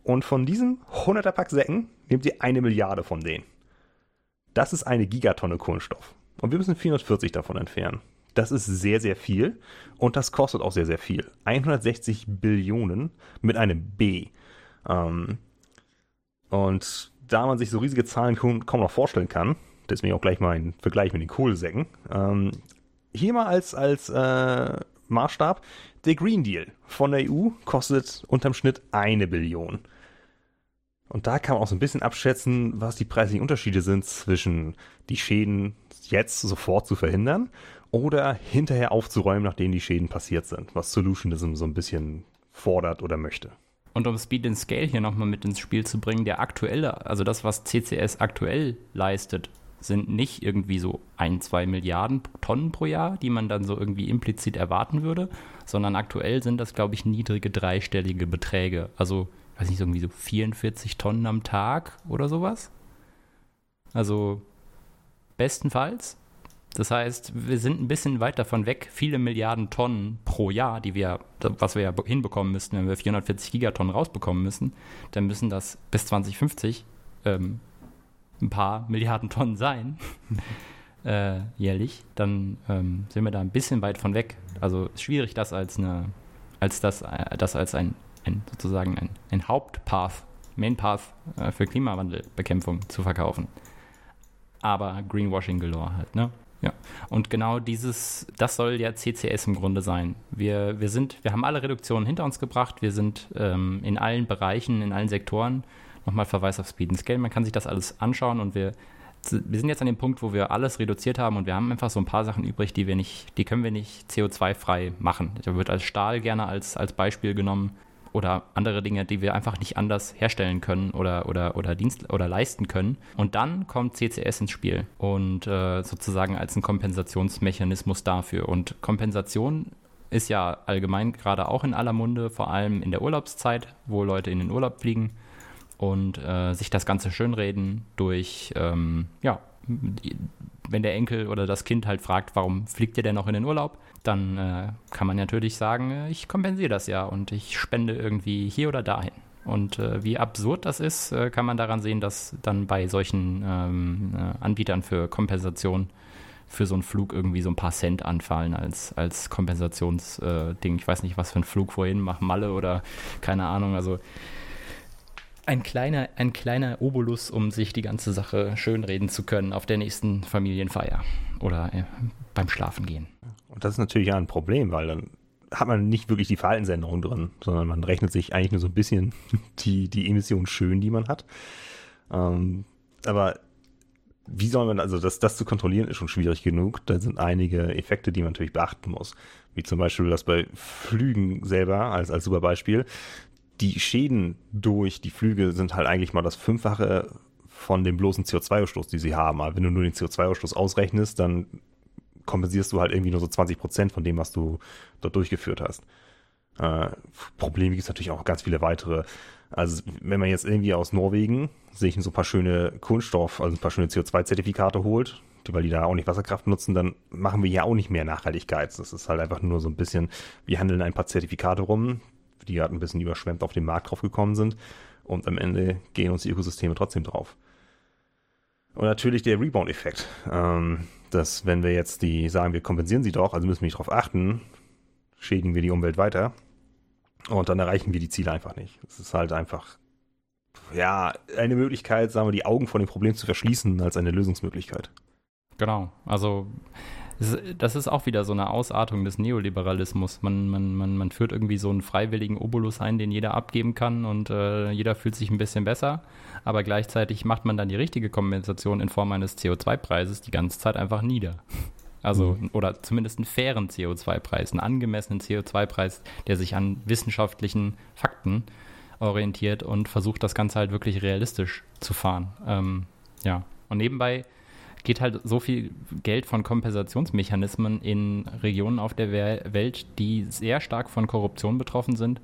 Und von diesem 100er Pack Säcken nehmt ihr eine Milliarde von denen. Das ist eine Gigatonne Kohlenstoff. Und wir müssen 440 davon entfernen. Das ist sehr, sehr viel und das kostet auch sehr, sehr viel. 160 Billionen mit einem B. Ähm, und da man sich so riesige Zahlen kaum, noch vorstellen kann, deswegen auch gleich mal ein Vergleich mit den Kohlesäcken, ähm, hier mal als, als äh, Maßstab, der Green Deal von der EU kostet unterm Schnitt eine Billion. Und da kann man auch so ein bisschen abschätzen, was die preislichen Unterschiede sind zwischen die Schäden jetzt sofort zu verhindern oder hinterher aufzuräumen, nachdem die Schäden passiert sind, was Solutionism so ein bisschen fordert oder möchte. Und um Speed and Scale hier nochmal mit ins Spiel zu bringen, der aktuelle, also das, was CCS aktuell leistet, sind nicht irgendwie so ein, zwei Milliarden Tonnen pro Jahr, die man dann so irgendwie implizit erwarten würde, sondern aktuell sind das, glaube ich, niedrige dreistellige Beträge. Also weiß nicht, irgendwie so 44 Tonnen am Tag oder sowas. Also bestenfalls. Das heißt, wir sind ein bisschen weit davon weg, viele Milliarden Tonnen pro Jahr, die wir, was wir ja hinbekommen müssten, wenn wir 440 Gigatonnen rausbekommen müssen, dann müssen das bis 2050 ähm, ein paar Milliarden Tonnen sein, äh, jährlich. Dann ähm, sind wir da ein bisschen weit von weg. Also schwierig, das als eine, als das, äh, das als ein ein, sozusagen ein, ein Hauptpath, Mainpath äh, für Klimawandelbekämpfung zu verkaufen. Aber Greenwashing galore halt, ne? Ja. Und genau dieses, das soll ja CCS im Grunde sein. Wir, wir sind, wir haben alle Reduktionen hinter uns gebracht, wir sind ähm, in allen Bereichen, in allen Sektoren, nochmal Verweis auf Speed and Scale, man kann sich das alles anschauen und wir, wir sind jetzt an dem Punkt, wo wir alles reduziert haben und wir haben einfach so ein paar Sachen übrig, die wir nicht, die können wir nicht CO2-frei machen. Da wird als Stahl gerne als, als Beispiel genommen oder andere Dinge, die wir einfach nicht anders herstellen können oder, oder, oder Dienst oder leisten können. Und dann kommt CCS ins Spiel und äh, sozusagen als ein Kompensationsmechanismus dafür. Und Kompensation ist ja allgemein gerade auch in aller Munde, vor allem in der Urlaubszeit, wo Leute in den Urlaub fliegen und äh, sich das Ganze schönreden durch, ähm, ja, wenn der Enkel oder das Kind halt fragt, warum fliegt ihr denn noch in den Urlaub, dann äh, kann man natürlich sagen, äh, ich kompensiere das ja und ich spende irgendwie hier oder dahin. Und äh, wie absurd das ist, äh, kann man daran sehen, dass dann bei solchen ähm, äh, Anbietern für Kompensation für so einen Flug irgendwie so ein paar Cent anfallen als, als Kompensationsding. ich weiß nicht, was für ein Flug vorhin, mach Malle oder keine Ahnung. Also ein kleiner, ein kleiner Obolus, um sich die ganze Sache schönreden zu können auf der nächsten Familienfeier oder äh, beim Schlafengehen. Und das ist natürlich ja ein Problem, weil dann hat man nicht wirklich die Verhaltensänderung drin, sondern man rechnet sich eigentlich nur so ein bisschen die, die Emissionen schön, die man hat. Ähm, aber wie soll man, also das, das zu kontrollieren, ist schon schwierig genug. Da sind einige Effekte, die man natürlich beachten muss. Wie zum Beispiel das bei Flügen selber, als, als super Beispiel. Die Schäden durch die Flüge sind halt eigentlich mal das Fünffache von dem bloßen CO2-Ausstoß, die sie haben. Aber wenn du nur den CO2-Ausstoß ausrechnest, dann kompensierst du halt irgendwie nur so 20 Prozent von dem, was du dort durchgeführt hast. Äh, Probleme gibt es natürlich auch ganz viele weitere. Also wenn man jetzt irgendwie aus Norwegen sich so ein paar schöne Kunststoff, also ein paar schöne CO2-Zertifikate holt, weil die da auch nicht Wasserkraft nutzen, dann machen wir ja auch nicht mehr Nachhaltigkeit. Das ist halt einfach nur so ein bisschen, wir handeln ein paar Zertifikate rum, die gerade ein bisschen überschwemmt auf den Markt drauf gekommen sind und am Ende gehen uns die Ökosysteme trotzdem drauf. Und natürlich der Rebound-Effekt. Ähm, dass wenn wir jetzt die sagen, wir kompensieren sie doch, also müssen wir nicht darauf achten, schädigen wir die Umwelt weiter. Und dann erreichen wir die Ziele einfach nicht. Es ist halt einfach, ja, eine Möglichkeit, sagen wir, die Augen vor dem Problem zu verschließen, als eine Lösungsmöglichkeit. Genau. Also, das ist auch wieder so eine Ausartung des Neoliberalismus. Man, man, man, man führt irgendwie so einen freiwilligen Obolus ein, den jeder abgeben kann und äh, jeder fühlt sich ein bisschen besser. Aber gleichzeitig macht man dann die richtige Kompensation in Form eines CO2-Preises die ganze Zeit einfach nieder. Also, mhm. oder zumindest einen fairen CO2-Preis, einen angemessenen CO2-Preis, der sich an wissenschaftlichen Fakten orientiert und versucht, das Ganze halt wirklich realistisch zu fahren. Ähm, ja. Und nebenbei geht halt so viel Geld von Kompensationsmechanismen in Regionen auf der Welt, die sehr stark von Korruption betroffen sind.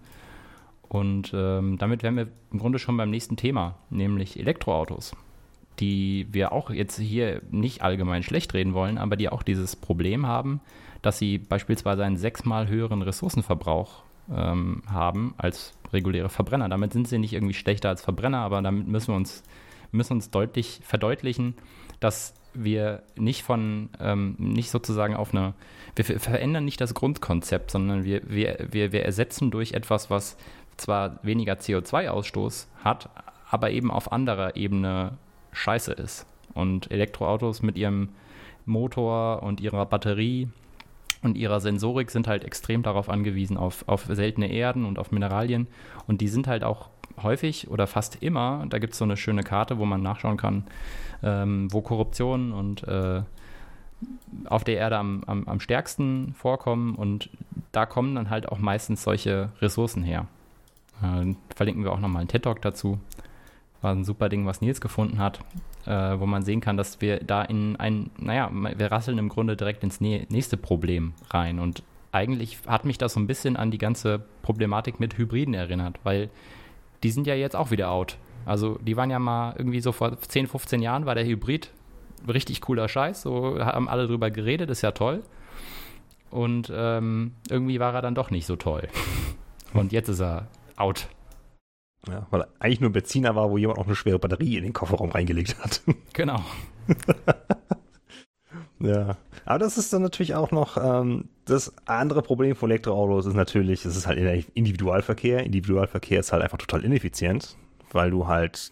Und ähm, damit wären wir im Grunde schon beim nächsten Thema, nämlich Elektroautos die wir auch jetzt hier nicht allgemein schlecht reden wollen, aber die auch dieses Problem haben, dass sie beispielsweise einen sechsmal höheren Ressourcenverbrauch ähm, haben als reguläre Verbrenner. Damit sind sie nicht irgendwie schlechter als Verbrenner, aber damit müssen wir uns, müssen uns deutlich verdeutlichen, dass wir nicht von, ähm, nicht sozusagen auf eine, wir verändern nicht das Grundkonzept, sondern wir, wir, wir, wir ersetzen durch etwas, was zwar weniger CO2-Ausstoß hat, aber eben auf anderer Ebene scheiße ist. Und Elektroautos mit ihrem Motor und ihrer Batterie und ihrer Sensorik sind halt extrem darauf angewiesen, auf, auf seltene Erden und auf Mineralien. Und die sind halt auch häufig oder fast immer, da gibt es so eine schöne Karte, wo man nachschauen kann, ähm, wo Korruption und äh, auf der Erde am, am, am stärksten vorkommen. Und da kommen dann halt auch meistens solche Ressourcen her. Äh, verlinken wir auch nochmal einen TED-Talk dazu. War ein super Ding, was Nils gefunden hat, äh, wo man sehen kann, dass wir da in ein, naja, wir rasseln im Grunde direkt ins nächste Problem rein. Und eigentlich hat mich das so ein bisschen an die ganze Problematik mit Hybriden erinnert, weil die sind ja jetzt auch wieder out. Also die waren ja mal irgendwie so vor 10, 15 Jahren war der Hybrid richtig cooler Scheiß, so haben alle drüber geredet, ist ja toll. Und ähm, irgendwie war er dann doch nicht so toll. Und jetzt ist er out. Ja, weil er eigentlich nur ein Benziner war, wo jemand auch eine schwere Batterie in den Kofferraum reingelegt hat. Genau. ja, aber das ist dann natürlich auch noch ähm, das andere Problem von Elektroautos ist natürlich, es ist halt Individualverkehr. Individualverkehr ist halt einfach total ineffizient, weil du halt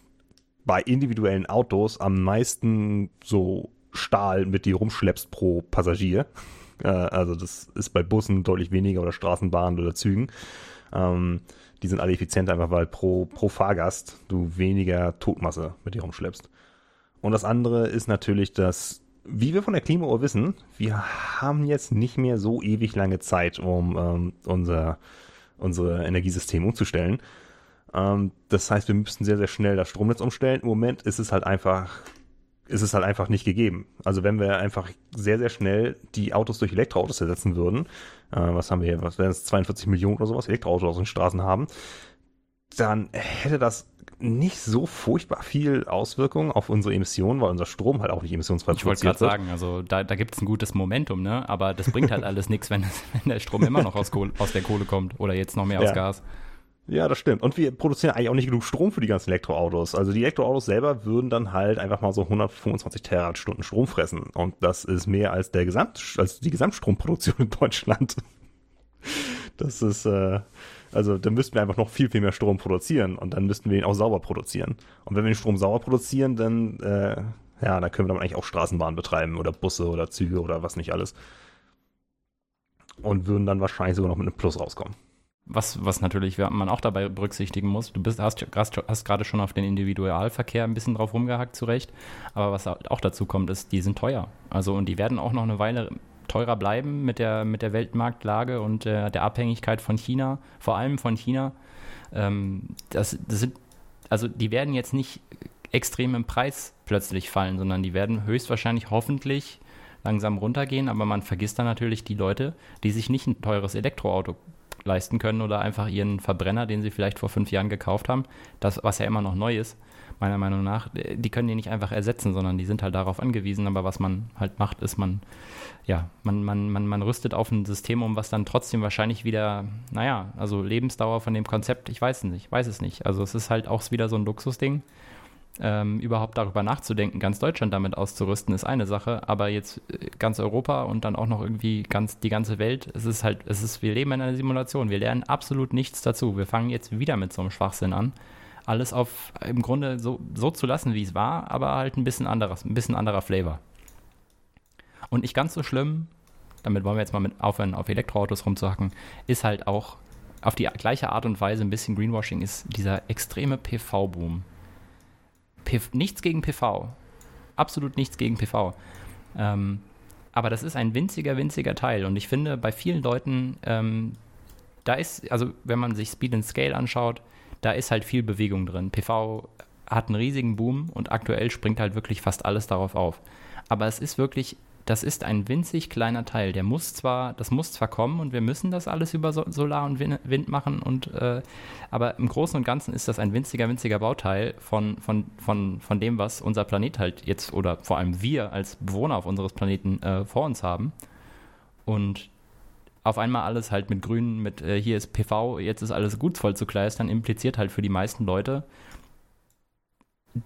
bei individuellen Autos am meisten so Stahl mit dir rumschleppst pro Passagier. Äh, also das ist bei Bussen deutlich weniger oder Straßenbahnen oder Zügen. Ähm, die sind alle effizienter, einfach weil pro, pro Fahrgast du weniger Totmasse mit dir rumschleppst. Und das andere ist natürlich, dass, wie wir von der Klimauhr wissen, wir haben jetzt nicht mehr so ewig lange Zeit, um ähm, unser, unser Energiesystem umzustellen. Ähm, das heißt, wir müssen sehr, sehr schnell das Stromnetz umstellen. Im Moment ist es halt einfach ist es halt einfach nicht gegeben. Also wenn wir einfach sehr, sehr schnell die Autos durch Elektroautos ersetzen würden, äh, was haben wir hier, was wären es, 42 Millionen oder sowas Elektroautos auf den Straßen haben, dann hätte das nicht so furchtbar viel Auswirkungen auf unsere Emissionen, weil unser Strom halt auch nicht emissionsfrei Ich wollte gerade sagen, also da, da gibt es ein gutes Momentum, ne? aber das bringt halt alles nichts, wenn, wenn der Strom immer noch aus, Kohle, aus der Kohle kommt oder jetzt noch mehr aus ja. Gas. Ja, das stimmt. Und wir produzieren eigentlich auch nicht genug Strom für die ganzen Elektroautos. Also die Elektroautos selber würden dann halt einfach mal so 125 Terawattstunden Strom fressen. Und das ist mehr als der Gesamt, als die Gesamtstromproduktion in Deutschland. Das ist, äh, Also dann müssten wir einfach noch viel, viel mehr Strom produzieren und dann müssten wir ihn auch sauber produzieren. Und wenn wir den Strom sauber produzieren, dann, äh, ja, dann können wir dann eigentlich auch Straßenbahnen betreiben oder Busse oder Züge oder was nicht alles. Und würden dann wahrscheinlich sogar noch mit einem Plus rauskommen. Was, was natürlich man auch dabei berücksichtigen muss, du bist, hast, hast gerade schon auf den Individualverkehr ein bisschen drauf rumgehackt, zurecht. Aber was auch dazu kommt, ist, die sind teuer. Also und die werden auch noch eine Weile teurer bleiben mit der, mit der Weltmarktlage und der, der Abhängigkeit von China, vor allem von China. Ähm, das, das sind, also die werden jetzt nicht extrem im Preis plötzlich fallen, sondern die werden höchstwahrscheinlich hoffentlich langsam runtergehen, aber man vergisst dann natürlich die Leute, die sich nicht ein teures Elektroauto leisten können oder einfach ihren Verbrenner, den sie vielleicht vor fünf Jahren gekauft haben, das, was ja immer noch neu ist, meiner Meinung nach, die können die nicht einfach ersetzen, sondern die sind halt darauf angewiesen. Aber was man halt macht, ist, man, ja, man, man, man, man rüstet auf ein System um, was dann trotzdem wahrscheinlich wieder, naja, also Lebensdauer von dem Konzept, ich weiß es nicht, weiß es nicht. Also es ist halt auch wieder so ein Luxusding ähm, überhaupt darüber nachzudenken, ganz Deutschland damit auszurüsten, ist eine Sache, aber jetzt äh, ganz Europa und dann auch noch irgendwie ganz die ganze Welt, es ist halt, es ist, wir leben in einer Simulation, wir lernen absolut nichts dazu. Wir fangen jetzt wieder mit so einem Schwachsinn an. Alles auf im Grunde so, so zu lassen, wie es war, aber halt ein bisschen anderes, ein bisschen anderer Flavor. Und nicht ganz so schlimm, damit wollen wir jetzt mal mit aufhören, auf Elektroautos rumzuhacken, ist halt auch auf die gleiche Art und Weise ein bisschen Greenwashing, ist dieser extreme PV-Boom nichts gegen PV. Absolut nichts gegen PV. Ähm, aber das ist ein winziger, winziger Teil. Und ich finde, bei vielen Leuten, ähm, da ist, also wenn man sich Speed and Scale anschaut, da ist halt viel Bewegung drin. PV hat einen riesigen Boom und aktuell springt halt wirklich fast alles darauf auf. Aber es ist wirklich das ist ein winzig kleiner Teil. Der muss zwar, das muss zwar kommen und wir müssen das alles über Solar und Wind machen und äh, aber im Großen und Ganzen ist das ein winziger, winziger Bauteil von, von, von, von dem, was unser Planet halt jetzt oder vor allem wir als Bewohner auf unseres Planeten äh, vor uns haben. Und auf einmal alles halt mit Grün, mit äh, hier ist PV, jetzt ist alles gut voll zu kleistern, impliziert halt für die meisten Leute,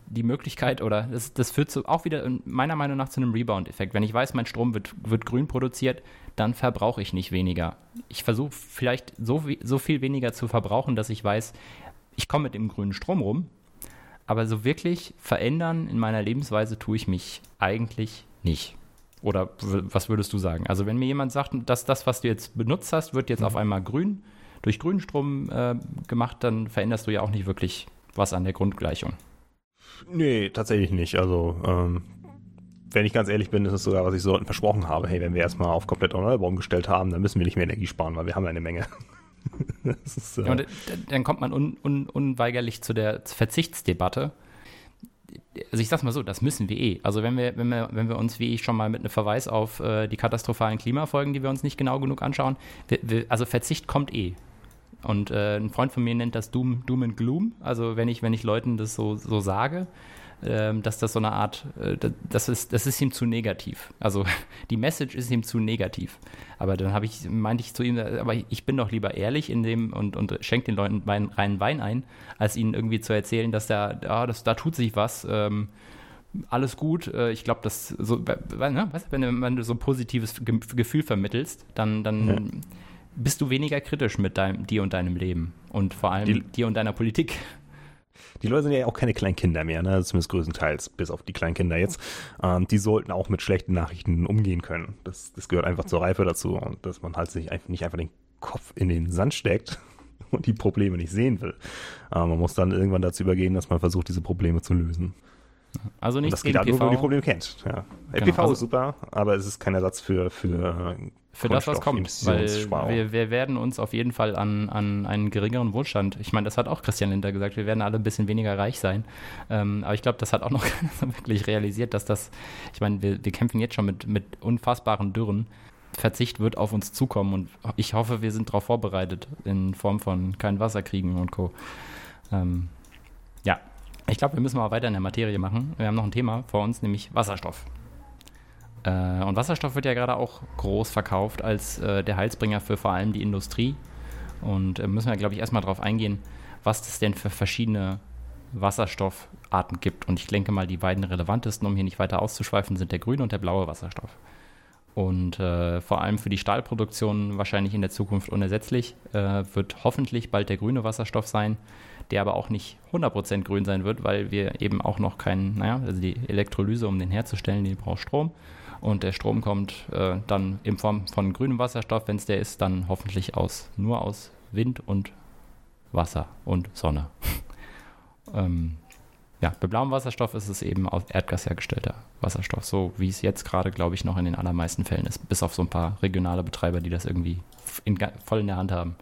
die Möglichkeit oder das, das führt zu, auch wieder meiner Meinung nach zu einem Rebound-Effekt. Wenn ich weiß, mein Strom wird, wird grün produziert, dann verbrauche ich nicht weniger. Ich versuche vielleicht so, so viel weniger zu verbrauchen, dass ich weiß, ich komme mit dem grünen Strom rum, aber so wirklich verändern in meiner Lebensweise tue ich mich eigentlich nicht. Oder was würdest du sagen? Also wenn mir jemand sagt, dass das, was du jetzt benutzt hast, wird jetzt mhm. auf einmal grün, durch Grünstrom äh, gemacht, dann veränderst du ja auch nicht wirklich was an der Grundgleichung. Nee, tatsächlich nicht. Also, ähm, wenn ich ganz ehrlich bin, ist es sogar, was ich so versprochen habe. Hey, wenn wir erstmal auf komplett erneuerbar umgestellt haben, dann müssen wir nicht mehr Energie sparen, weil wir haben ja eine Menge. ist, äh ja, und dann kommt man un, un, unweigerlich zu der Verzichtsdebatte. Also ich sag's mal so, das müssen wir eh. Also wenn wir, wenn wir, wenn wir uns, wie ich schon mal mit einem Verweis auf äh, die katastrophalen Klimafolgen, die wir uns nicht genau genug anschauen, wir, wir, also Verzicht kommt eh. Und äh, ein Freund von mir nennt das Doom, Doom and Gloom. Also wenn ich, wenn ich Leuten das so, so sage, dass das so eine Art, äh, das, ist, das ist ihm zu negativ. Also die Message ist ihm zu negativ. Aber dann habe ich, meinte ich zu ihm, aber ich bin doch lieber ehrlich in dem und, und schenke den Leuten Wein, reinen Wein ein, als ihnen irgendwie zu erzählen, dass da, ah, das, da tut sich was. Ähm, alles gut. Äh, ich glaube, dass so, ne, weißt, wenn, du, wenn du so ein positives Gefühl vermittelst, dann, dann ja bist du weniger kritisch mit deinem, dir und deinem Leben und vor allem die, dir und deiner Politik. Die Leute sind ja auch keine Kleinkinder mehr, ne? zumindest größtenteils, bis auf die Kleinkinder jetzt. Ähm, die sollten auch mit schlechten Nachrichten umgehen können. Das, das gehört einfach zur Reife dazu und dass man halt sich einfach nicht einfach den Kopf in den Sand steckt und die Probleme nicht sehen will. Ähm, man muss dann irgendwann dazu übergehen, dass man versucht, diese Probleme zu lösen. Also nicht das geht halt nur, wenn man die Probleme kennt. Ja. Genau, PV also ist super, aber es ist kein Ersatz für, für für das, was kommt. Weil wir, wir, werden uns auf jeden Fall an, an einen geringeren Wohlstand, ich meine, das hat auch Christian Linter gesagt, wir werden alle ein bisschen weniger reich sein. Ähm, aber ich glaube, das hat auch noch keiner so wirklich realisiert, dass das, ich meine, wir, wir kämpfen jetzt schon mit, mit unfassbaren Dürren. Verzicht wird auf uns zukommen und ich hoffe, wir sind darauf vorbereitet in Form von keinen Wasserkriegen und Co. Ähm, ich glaube, wir müssen mal weiter in der Materie machen. Wir haben noch ein Thema vor uns, nämlich Wasserstoff. Äh, und Wasserstoff wird ja gerade auch groß verkauft als äh, der Heilsbringer für vor allem die Industrie. Und äh, müssen wir, glaube ich, erstmal darauf eingehen, was es denn für verschiedene Wasserstoffarten gibt. Und ich denke mal, die beiden relevantesten, um hier nicht weiter auszuschweifen, sind der grüne und der blaue Wasserstoff. und äh, vor allem für die Stahlproduktion wahrscheinlich in der Zukunft unersetzlich. Äh, wird hoffentlich bald der grüne Wasserstoff sein, der aber auch nicht 100% grün sein wird, weil wir eben auch noch keinen, naja, also die Elektrolyse, um den herzustellen, die braucht Strom. Und der Strom kommt äh, dann in Form von grünem Wasserstoff, wenn es der ist, dann hoffentlich aus, nur aus Wind und Wasser und Sonne. ähm, ja, bei blauem Wasserstoff ist es eben aus Erdgas hergestellter Wasserstoff, so wie es jetzt gerade, glaube ich, noch in den allermeisten Fällen ist, bis auf so ein paar regionale Betreiber, die das irgendwie in, voll in der Hand haben.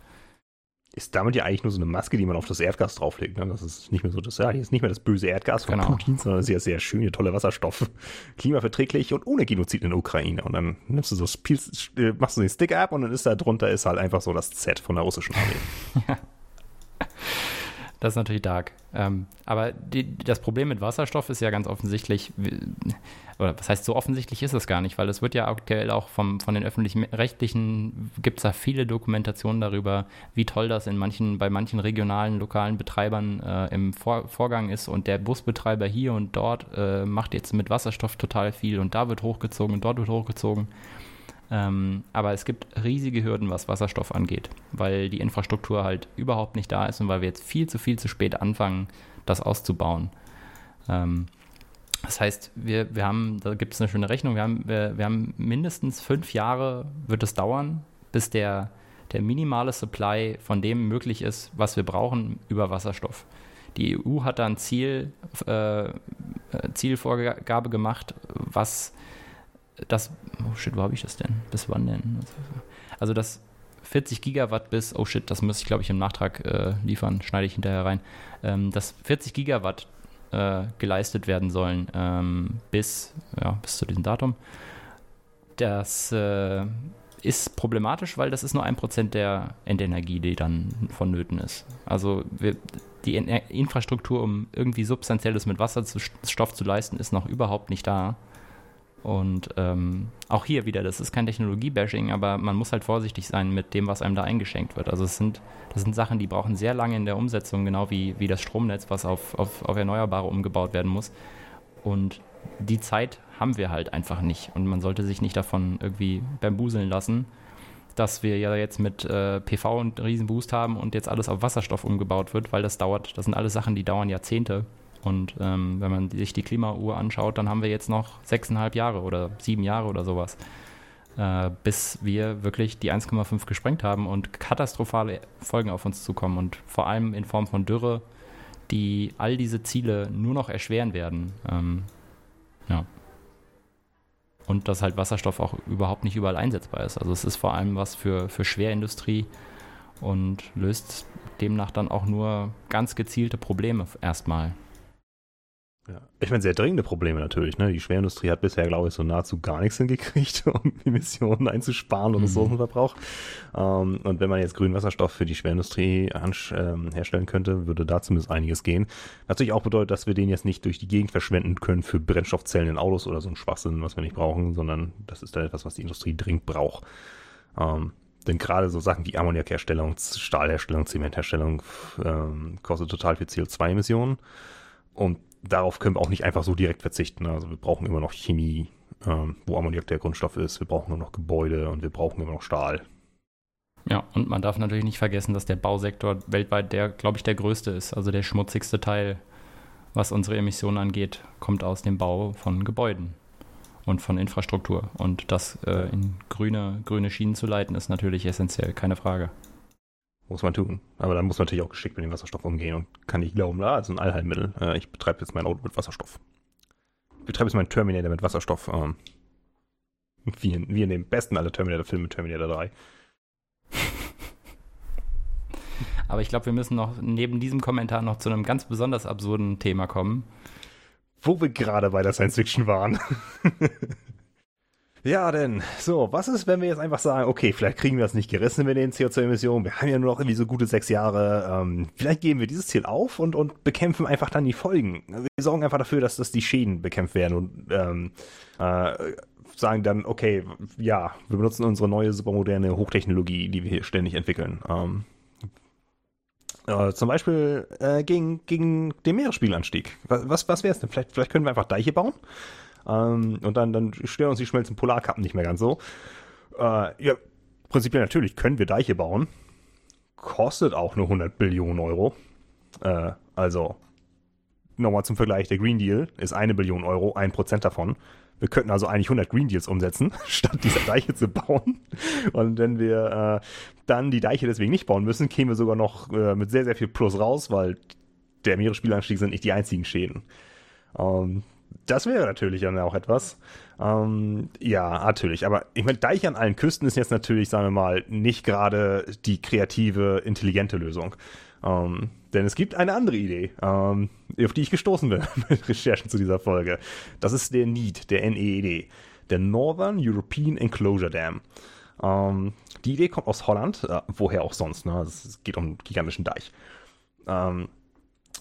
Ist damit ja eigentlich nur so eine Maske, die man auf das Erdgas drauflegt. Ne? Das ist nicht mehr so das, ja, hier ist nicht mehr das böse Erdgas von genau. Putin, sondern sehr, sehr schöne, tolle Wasserstoff. Klimaverträglich und ohne Genozid in der Ukraine. Und dann nimmst du so, spielst, äh, machst du den Stick ab und dann ist da drunter ist halt einfach so das Z von der russischen Armee. ja. Das ist natürlich dark. Ähm, aber die, das Problem mit Wasserstoff ist ja ganz offensichtlich, oder was heißt so offensichtlich ist es gar nicht, weil es wird ja aktuell auch vom, von den öffentlichen Rechtlichen, gibt es da viele Dokumentationen darüber, wie toll das in manchen, bei manchen regionalen, lokalen Betreibern äh, im Vor Vorgang ist und der Busbetreiber hier und dort äh, macht jetzt mit Wasserstoff total viel und da wird hochgezogen und dort wird hochgezogen. Ähm, aber es gibt riesige Hürden, was Wasserstoff angeht, weil die Infrastruktur halt überhaupt nicht da ist und weil wir jetzt viel zu viel zu spät anfangen, das auszubauen. Ähm, das heißt, wir, wir haben, da gibt es eine schöne Rechnung, wir haben, wir, wir haben mindestens fünf Jahre wird es dauern, bis der, der minimale Supply von dem möglich ist, was wir brauchen über Wasserstoff. Die EU hat da ein Ziel, äh, Zielvorgabe gemacht, was das, oh shit, wo habe ich das denn? Bis wann denn? Also das 40 Gigawatt bis, oh shit, das muss ich glaube ich im Nachtrag äh, liefern, schneide ich hinterher rein, ähm, dass 40 Gigawatt äh, geleistet werden sollen ähm, bis, ja, bis zu diesem Datum. Das äh, ist problematisch, weil das ist nur ein Prozent der Endenergie, die dann vonnöten ist. Also wir, die Infrastruktur, um irgendwie Substanzielles mit Wasserstoff zu leisten, ist noch überhaupt nicht da. Und ähm, auch hier wieder, das ist kein Technologie-Bashing, aber man muss halt vorsichtig sein mit dem, was einem da eingeschenkt wird. Also es sind, das sind Sachen, die brauchen sehr lange in der Umsetzung, genau wie, wie das Stromnetz, was auf, auf, auf Erneuerbare umgebaut werden muss. Und die Zeit haben wir halt einfach nicht. Und man sollte sich nicht davon irgendwie bambuseln lassen, dass wir ja jetzt mit äh, PV einen Riesenboost haben und jetzt alles auf Wasserstoff umgebaut wird, weil das dauert, das sind alles Sachen, die dauern Jahrzehnte. Und ähm, wenn man sich die Klimauhr anschaut, dann haben wir jetzt noch sechseinhalb Jahre oder sieben Jahre oder sowas, äh, bis wir wirklich die 1,5 gesprengt haben und katastrophale Folgen auf uns zukommen. Und vor allem in Form von Dürre, die all diese Ziele nur noch erschweren werden. Ähm, ja. Und dass halt Wasserstoff auch überhaupt nicht überall einsetzbar ist. Also es ist vor allem was für, für Schwerindustrie und löst demnach dann auch nur ganz gezielte Probleme erstmal. Ja. Ich meine, sehr dringende Probleme natürlich. Ne? Die Schwerindustrie hat bisher, glaube ich, so nahezu gar nichts hingekriegt, um Emissionen einzusparen und mhm. Ressourcenverbrauch. Ähm, und wenn man jetzt grünen Wasserstoff für die Schwerindustrie ähm, herstellen könnte, würde da zumindest einiges gehen. Natürlich auch bedeutet, dass wir den jetzt nicht durch die Gegend verschwenden können für Brennstoffzellen in Autos oder so ein Schwachsinn, was wir nicht brauchen, sondern das ist dann etwas, was die Industrie dringend braucht. Ähm, denn gerade so Sachen wie Ammoniakherstellung, Stahlherstellung, Zementherstellung ähm, kostet total viel CO2-Emissionen. Und darauf können wir auch nicht einfach so direkt verzichten. Also wir brauchen immer noch Chemie, ähm, wo Ammoniak der Grundstoff ist. Wir brauchen nur noch Gebäude und wir brauchen immer noch Stahl. Ja, und man darf natürlich nicht vergessen, dass der Bausektor weltweit der, glaube ich, der größte ist. Also der schmutzigste Teil, was unsere Emissionen angeht, kommt aus dem Bau von Gebäuden und von Infrastruktur. Und das äh, in grüne, grüne Schienen zu leiten, ist natürlich essentiell, keine Frage. Muss man tun. Aber dann muss man natürlich auch geschickt mit dem Wasserstoff umgehen und kann nicht glauben, da ist ein Allheilmittel. Äh, ich betreibe jetzt mein Auto mit Wasserstoff. Ich betreibe jetzt meinen Terminator mit Wasserstoff. Ähm, wie, in, wie in dem besten aller Terminator-Filme, Terminator 3. Aber ich glaube, wir müssen noch neben diesem Kommentar noch zu einem ganz besonders absurden Thema kommen. Wo wir gerade bei der Science Fiction waren. Ja, denn, so, was ist, wenn wir jetzt einfach sagen, okay, vielleicht kriegen wir das nicht gerissen mit den CO2-Emissionen, wir haben ja nur noch irgendwie so gute sechs Jahre, ähm, vielleicht geben wir dieses Ziel auf und, und bekämpfen einfach dann die Folgen. Wir sorgen einfach dafür, dass, dass die Schäden bekämpft werden und ähm, äh, sagen dann, okay, ja, wir benutzen unsere neue supermoderne Hochtechnologie, die wir hier ständig entwickeln. Ähm, äh, zum Beispiel äh, gegen, gegen den Meeresspiegelanstieg. Was, was, was wäre es denn? Vielleicht, vielleicht können wir einfach Deiche bauen Ähm, und dann, dann stören uns die schmelzen Polarkappen nicht mehr ganz so. Äh, ja, prinzipiell natürlich können wir Deiche bauen. Kostet auch nur 100 Billionen Euro. Äh, also, nochmal zum Vergleich, der Green Deal ist eine Billion Euro, ein Prozent davon. Wir könnten also eigentlich 100 Green Deals umsetzen, statt diese Deiche zu bauen. Und wenn wir äh, dann die Deiche deswegen nicht bauen müssen, kämen wir sogar noch äh, mit sehr, sehr viel Plus raus, weil der Meeresspielanstieg sind nicht die einzigen Schäden. Ähm, das wäre natürlich dann auch etwas. Ähm, ja, natürlich. Aber ich meine, Deiche an allen Küsten ist jetzt natürlich, sagen wir mal, nicht gerade die kreative, intelligente Lösung. Ähm, denn es gibt eine andere Idee, ähm, auf die ich gestoßen bin mit Recherchen zu dieser Folge. Das ist der NEED, der NEED, der Northern European Enclosure Dam. Ähm, die Idee kommt aus Holland, äh, woher auch sonst. Ne? Es geht um einen gigantischen Deich. Ähm,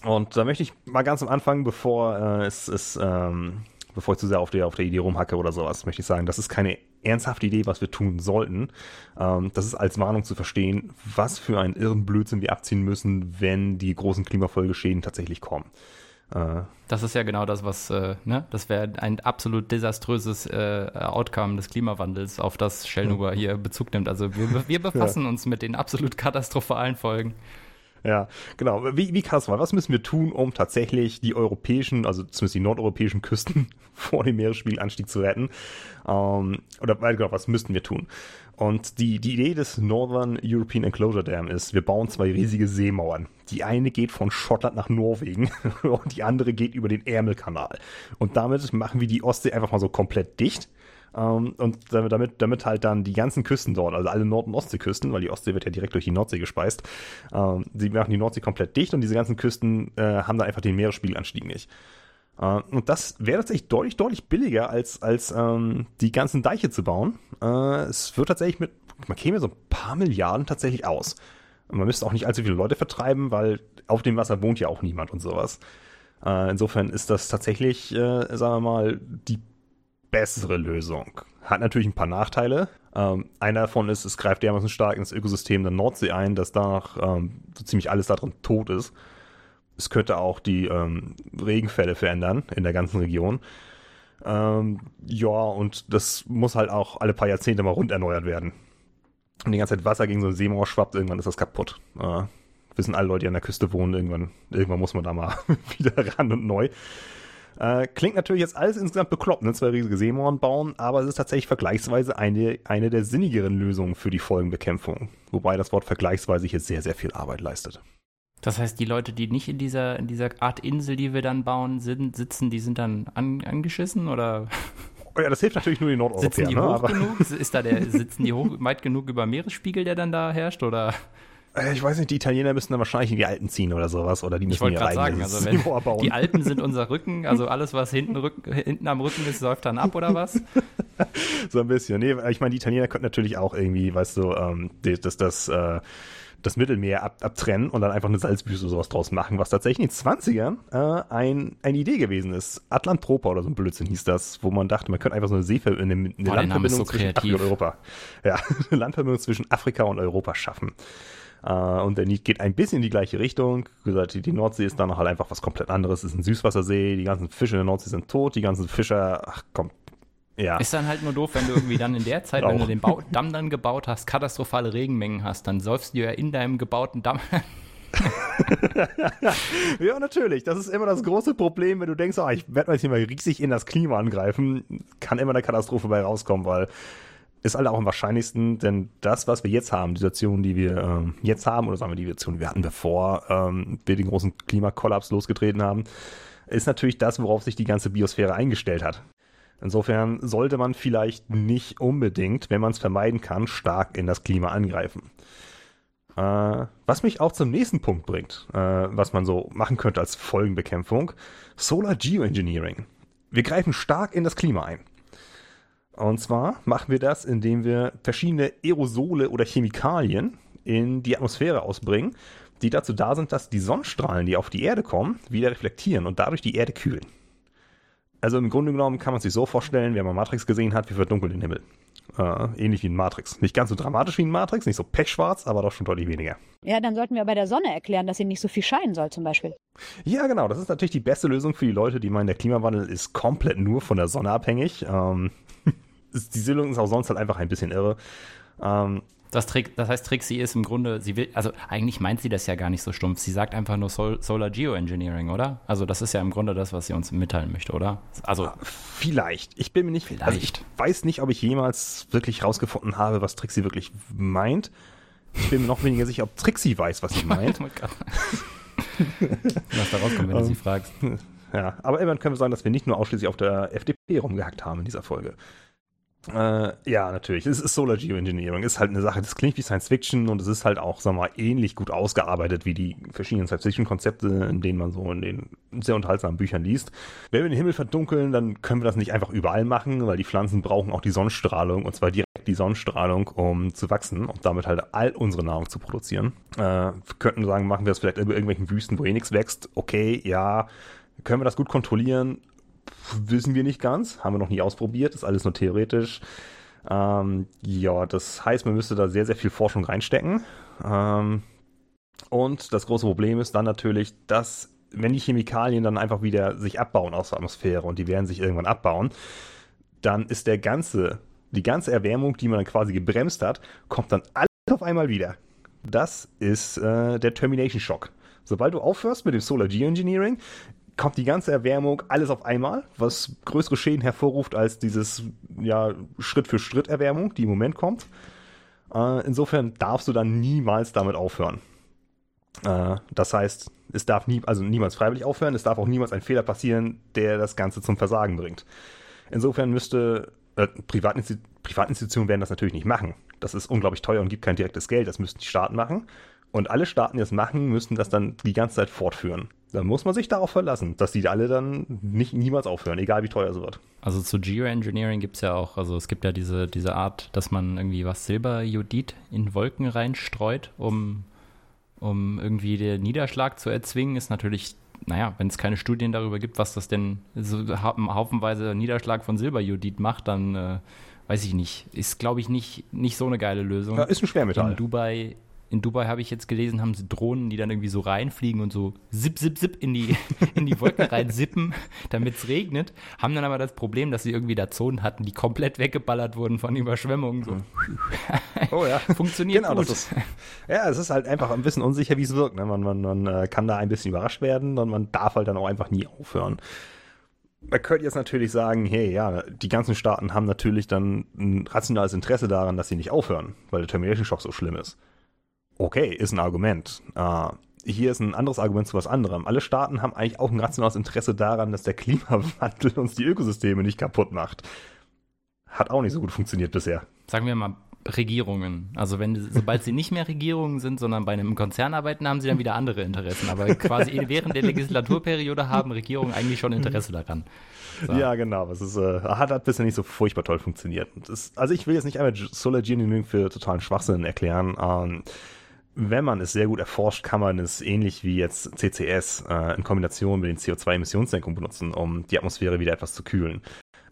und da möchte ich mal ganz am Anfang, bevor äh, es, es ähm, bevor ich zu sehr auf der, auf der Idee rumhacke oder sowas, möchte ich sagen, das ist keine ernsthafte Idee, was wir tun sollten. Ähm, das ist als Warnung zu verstehen, was für einen irren Blödsinn wir abziehen müssen, wenn die großen Klimafolgeschäden tatsächlich kommen. Äh, das ist ja genau das, was, äh, ne? Das wäre ein absolut desaströses äh, Outcome des Klimawandels, auf das Shellnuber hier Bezug nimmt. Also wir, wir befassen ja. uns mit den absolut katastrophalen Folgen. Ja, genau. Wie, wie katastrophal? Was müssen wir tun, um tatsächlich die europäischen, also zumindest die nordeuropäischen Küsten vor dem Meeresspiegelanstieg zu retten? Ähm, oder genau, was müssten wir tun? Und die, die Idee des Northern European Enclosure Dam ist, wir bauen zwei riesige Seemauern. Die eine geht von Schottland nach Norwegen und die andere geht über den Ärmelkanal. Und damit machen wir die Ostsee einfach mal so komplett dicht ähm, und damit, damit halt dann die ganzen Küsten dort, also alle Nord- und Ostseeküsten, weil die Ostsee wird ja direkt durch die Nordsee gespeist, ähm, sie machen die Nordsee komplett dicht und diese ganzen Küsten äh, haben dann einfach den Meeresspiegelanstieg nicht. Uh, und das wäre tatsächlich deutlich, deutlich billiger, als, als ähm, die ganzen Deiche zu bauen. Uh, es wird tatsächlich mit, man käme so ein paar Milliarden tatsächlich aus. Und man müsste auch nicht allzu viele Leute vertreiben, weil auf dem Wasser wohnt ja auch niemand und sowas. Uh, insofern ist das tatsächlich, äh, sagen wir mal, die bessere Lösung. Hat natürlich ein paar Nachteile. Ähm, einer davon ist, es greift dermaßen stark ins Ökosystem der Nordsee ein, dass danach ähm, so ziemlich alles darin tot ist. Es könnte auch die ähm, Regenfälle verändern in der ganzen Region. Ähm, ja, und das muss halt auch alle paar Jahrzehnte mal rund erneuert werden. Und die ganze Zeit Wasser gegen so eine Seemauer schwappt, irgendwann ist das kaputt. Äh, wissen alle Leute, die an der Küste wohnen, irgendwann, irgendwann muss man da mal wieder ran und neu. Äh, klingt natürlich jetzt alles insgesamt bekloppt, ne? zwei riesige Seemauern bauen, aber es ist tatsächlich vergleichsweise eine, eine der sinnigeren Lösungen für die Folgenbekämpfung. Wobei das Wort vergleichsweise hier sehr, sehr viel Arbeit leistet. Das heißt, die Leute, die nicht in dieser, in dieser Art Insel, die wir dann bauen, sind, sitzen, die sind dann an, angeschissen oder? Oh ja, das hilft natürlich nur den Nordeuropäern. Sitzen die ne? hoch genug? Ist da der, sitzen die hoch, weit genug über Meeresspiegel, der dann da herrscht, oder? Äh, ich weiß nicht, die Italiener müssen dann wahrscheinlich in die Alpen ziehen oder sowas. Oder die müssen ich wollte sagen, also wenn die Alpen sind unser Rücken, also alles, was hinten, Rücken, hinten am Rücken ist, läuft dann ab oder was? so ein bisschen. Nee, ich meine, die Italiener könnten natürlich auch irgendwie, weißt du, ähm, das, das, äh, das Mittelmeer ab, abtrennen und dann einfach eine Salzwüste sowas draus machen, was tatsächlich in den 20ern äh, ein, eine Idee gewesen ist. Atlantpropa oder so ein Blödsinn hieß das, wo man dachte, man könnte einfach so eine Seever eine, eine Boah, Landverbindung so zwischen Afrika und Europa. Ja, eine Landverbindung zwischen Afrika und Europa schaffen. Uh, und der Need geht ein bisschen in die gleiche Richtung. Wie gesagt, die Nordsee ist dann halt einfach was komplett anderes. Es ist ein Süßwassersee. Die ganzen Fische in der Nordsee sind tot. Die ganzen Fischer, ach komm, ja. Ist dann halt nur doof, wenn du irgendwie dann in der Zeit, wenn du den Bau Damm dann gebaut hast, katastrophale Regenmengen hast, dann säufst du ja in deinem gebauten Damm. ja, natürlich. Das ist immer das große Problem, wenn du denkst, oh, ich werde mal jetzt hier mal riesig in das Klima angreifen, kann immer eine Katastrophe bei rauskommen, weil ist halt auch am wahrscheinlichsten, denn das, was wir jetzt haben, die Situation, die wir ähm, jetzt haben, oder sagen wir die Situation, die wir hatten, bevor ähm, wir den großen Klimakollaps losgetreten haben, ist natürlich das, worauf sich die ganze Biosphäre eingestellt hat. Insofern sollte man vielleicht nicht unbedingt, wenn man es vermeiden kann, stark in das Klima angreifen. Äh, was mich auch zum nächsten Punkt bringt, äh, was man so machen könnte als Folgenbekämpfung, Solar Geoengineering. Wir greifen stark in das Klima ein. Und zwar machen wir das, indem wir verschiedene Aerosole oder Chemikalien in die Atmosphäre ausbringen, die dazu da sind, dass die Sonnenstrahlen, die auf die Erde kommen, wieder reflektieren und dadurch die Erde kühlen. Also im Grunde genommen kann man sich so vorstellen, wer mal Matrix gesehen hat, wir verdunkeln den Himmel. Äh, ähnlich wie in Matrix. Nicht ganz so dramatisch wie in Matrix, nicht so pechschwarz, aber doch schon deutlich weniger. Ja, dann sollten wir bei der Sonne erklären, dass sie nicht so viel scheinen soll, zum Beispiel. Ja, genau. Das ist natürlich die beste Lösung für die Leute, die meinen, der Klimawandel ist komplett nur von der Sonne abhängig. Ähm, die Lösung ist auch sonst halt einfach ein bisschen irre. Ähm, das, das, heißt, Trixie ist im Grunde, sie will, also eigentlich meint sie das ja gar nicht so stumpf. Sie sagt einfach nur Sol Solar Geoengineering, oder? Also das ist ja im Grunde das, was sie uns mitteilen möchte, oder? Also vielleicht. Ich bin mir nicht, vielleicht. Also ich weiß nicht, ob ich jemals wirklich rausgefunden habe, was Trixie wirklich meint. Ich bin mir noch weniger sicher, ob Trixie weiß, was sie meint. was da rauskommt, wenn du sie fragst. Ja, aber immerhin können wir sagen, dass wir nicht nur ausschließlich auf der FDP rumgehackt haben in dieser Folge. Äh, ja, natürlich. Es ist Solar Geoengineering. Ist halt eine Sache, das klingt wie Science Fiction und es ist halt auch, sagen wir mal, ähnlich gut ausgearbeitet wie die verschiedenen Science Fiction Konzepte, in denen man so in den sehr unterhaltsamen Büchern liest. Wenn wir den Himmel verdunkeln, dann können wir das nicht einfach überall machen, weil die Pflanzen brauchen auch die Sonnenstrahlung und zwar direkt die Sonnenstrahlung, um zu wachsen und damit halt all unsere Nahrung zu produzieren. Äh, wir könnten sagen, machen wir das vielleicht über irgendwelchen Wüsten, wo eh nichts wächst. Okay, ja. Können wir das gut kontrollieren? Wissen wir nicht ganz, haben wir noch nie ausprobiert, ist alles nur theoretisch. Ähm, ja, das heißt, man müsste da sehr, sehr viel Forschung reinstecken. Ähm, und das große Problem ist dann natürlich, dass wenn die Chemikalien dann einfach wieder sich abbauen aus der Atmosphäre und die werden sich irgendwann abbauen, dann ist der ganze, die ganze Erwärmung, die man dann quasi gebremst hat, kommt dann alles auf einmal wieder. Das ist äh, der Termination Shock. Sobald du aufhörst mit dem Solar Geoengineering, kommt die ganze Erwärmung alles auf einmal, was größere Schäden hervorruft als dieses ja, Schritt für Schritt Erwärmung, die im Moment kommt. Äh, insofern darfst du dann niemals damit aufhören. Äh, das heißt, es darf nie, also niemals freiwillig aufhören, es darf auch niemals ein Fehler passieren, der das Ganze zum Versagen bringt. Insofern müsste äh, Privatinsti Privatinstitutionen werden das natürlich nicht machen. Das ist unglaublich teuer und gibt kein direktes Geld. Das müssten die Staaten machen. Und alle Staaten, die das machen, müssten das dann die ganze Zeit fortführen. Dann muss man sich darauf verlassen, dass die alle dann nicht niemals aufhören, egal wie teuer es wird. Also zu Geoengineering gibt es ja auch, also es gibt ja diese, diese Art, dass man irgendwie was Silberjodid in Wolken reinstreut, um, um irgendwie den Niederschlag zu erzwingen, ist natürlich, naja, wenn es keine Studien darüber gibt, was das denn so haufenweise Niederschlag von Silberjodid macht, dann äh, weiß ich nicht. Ist, glaube ich, nicht, nicht so eine geile Lösung. Ja, ist ein Schwermetall. In Dubai in Dubai habe ich jetzt gelesen, haben sie Drohnen, die dann irgendwie so reinfliegen und so zip, zip, zip in die, in die Wolken reinsippen, damit es regnet. Haben dann aber das Problem, dass sie irgendwie da Zonen hatten, die komplett weggeballert wurden von Überschwemmungen. So. Oh ja. Funktioniert genau, gut. Ist, ja, es ist halt einfach ein bisschen unsicher, wie es wirkt. Ne? Man, man, man äh, kann da ein bisschen überrascht werden und man darf halt dann auch einfach nie aufhören. Man könnte jetzt natürlich sagen, hey, ja, die ganzen Staaten haben natürlich dann ein rationales Interesse daran, dass sie nicht aufhören, weil der Termination Shock so schlimm ist. Okay, ist ein Argument. Uh, hier ist ein anderes Argument zu was anderem. Alle Staaten haben eigentlich auch ein rationales Interesse daran, dass der Klimawandel uns die Ökosysteme nicht kaputt macht. Hat auch nicht so gut funktioniert bisher. Sagen wir mal Regierungen. Also wenn sobald sie nicht mehr Regierungen sind, sondern bei einem Konzern arbeiten, haben sie dann wieder andere Interessen. Aber quasi während der Legislaturperiode haben Regierungen eigentlich schon Interesse daran. So. Ja, genau. Es ist, äh, hat, hat bisher nicht so furchtbar toll funktioniert. Das, also ich will jetzt nicht einmal Solar Engineering für totalen Schwachsinn erklären. Ähm, wenn man es sehr gut erforscht, kann man es ähnlich wie jetzt CCS äh, in Kombination mit den CO2-Emissionssenkungen benutzen, um die Atmosphäre wieder etwas zu kühlen.